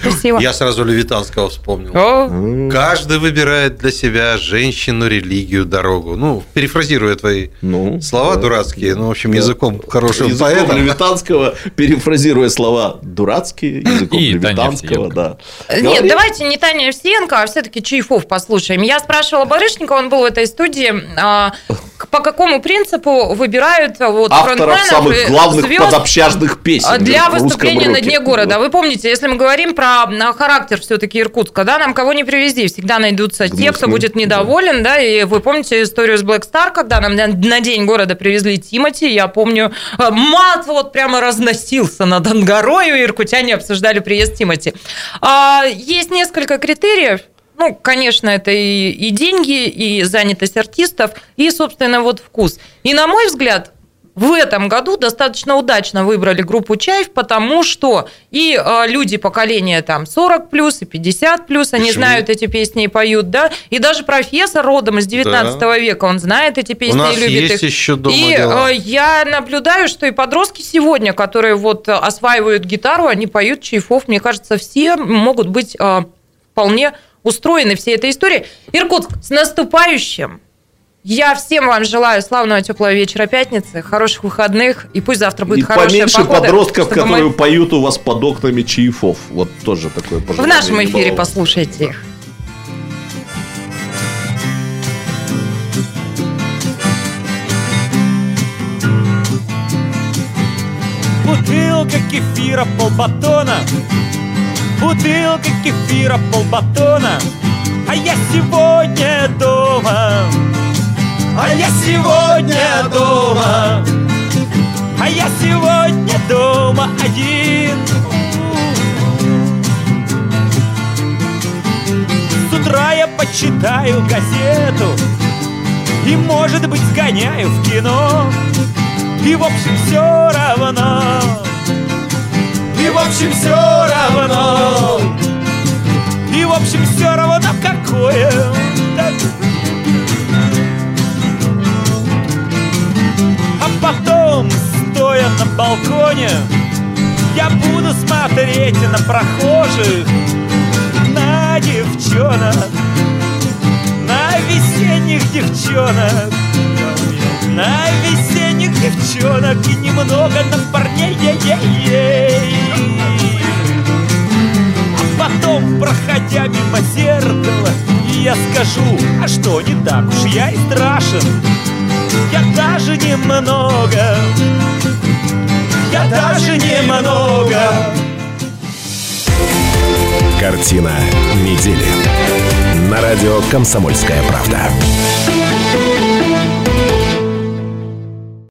S2: Спасибо.
S3: Я сразу Левитанского вспомнил.
S2: О,
S3: Каждый выбирает для себя женщину, религию, дорогу. Ну, перефразируя твои
S5: Ну,
S3: слова
S5: да.
S3: дурацкие, ну, в общем,
S5: Да.
S3: языком хорошим
S5: Языком
S3: поэтом.
S5: Левитанского, перефразируя слова дурацкие, языком Левитанского, да.
S2: Нет, давайте не Таня Овсиенко, а все-таки Чайфов послушаем. Я спрашивала Барышникова, он был в этой студии, а, по какому принципу выбирают а, вот
S5: Авторов самых главных подобщажных песен
S2: для
S5: в русском
S2: выступления на. Дне города. Вы помните, если мы говорим про а, характер все-таки Иркутска, да, нам кого не привезли, всегда найдутся те, кто будет недоволен, да, и вы помните историю с Black Star, когда нам на, на День города привезли Тимати, я помню, а, мат вот прямо разносился над Ангарою, и иркутяне обсуждали приезд Тимати. А, есть несколько критериев, ну, конечно, это и, и деньги, и занятость артистов, и, собственно, вот вкус. И, на мой взгляд, в этом году достаточно удачно выбрали группу Чаев, потому что и э, люди поколения там 40 плюс и 50 плюс, они
S3: Почему?
S2: знают эти песни и поют, да, и даже профессор родом из 19
S3: Да.
S2: века, он знает эти песни
S3: У нас
S2: и любит
S3: есть
S2: их.
S3: еще дома
S2: и
S3: дела.
S2: э, я наблюдаю, что и подростки сегодня, которые вот осваивают гитару, они поют Чайфов, мне кажется, все могут быть э, вполне устроены всей этой историей. Иркутск, с наступающим! Я всем вам желаю славного теплого вечера пятницы, хороших выходных, и пусть завтра будет
S5: И
S2: хорошая
S5: поменьше
S2: погода.
S5: подростков,
S2: чтобы мы-
S5: которые поют у вас под окнами чаефов. Вот тоже такое
S2: В
S5: пожелание.
S2: нашем эфире послушайте их.
S15: Бутылка кефира полбатона Бутылка кефира полбатона. А я сегодня дома. А я сегодня дома. А я сегодня дома один. С утра я почитаю газету И, может быть, сгоняю в кино. И, в общем, все равно И, в общем, все равно И, в общем, все равно какое. А потом, стоя на балконе Я буду смотреть на прохожих На девчонок На весенних девчонок на весенних девчонок и немного на парней ей-ей-ей. А потом, проходя мимо зеркала, я скажу, а что не так уж я и страшен. Я даже немного, я даже немного.
S1: Картина недели. На радио «Комсомольская правда».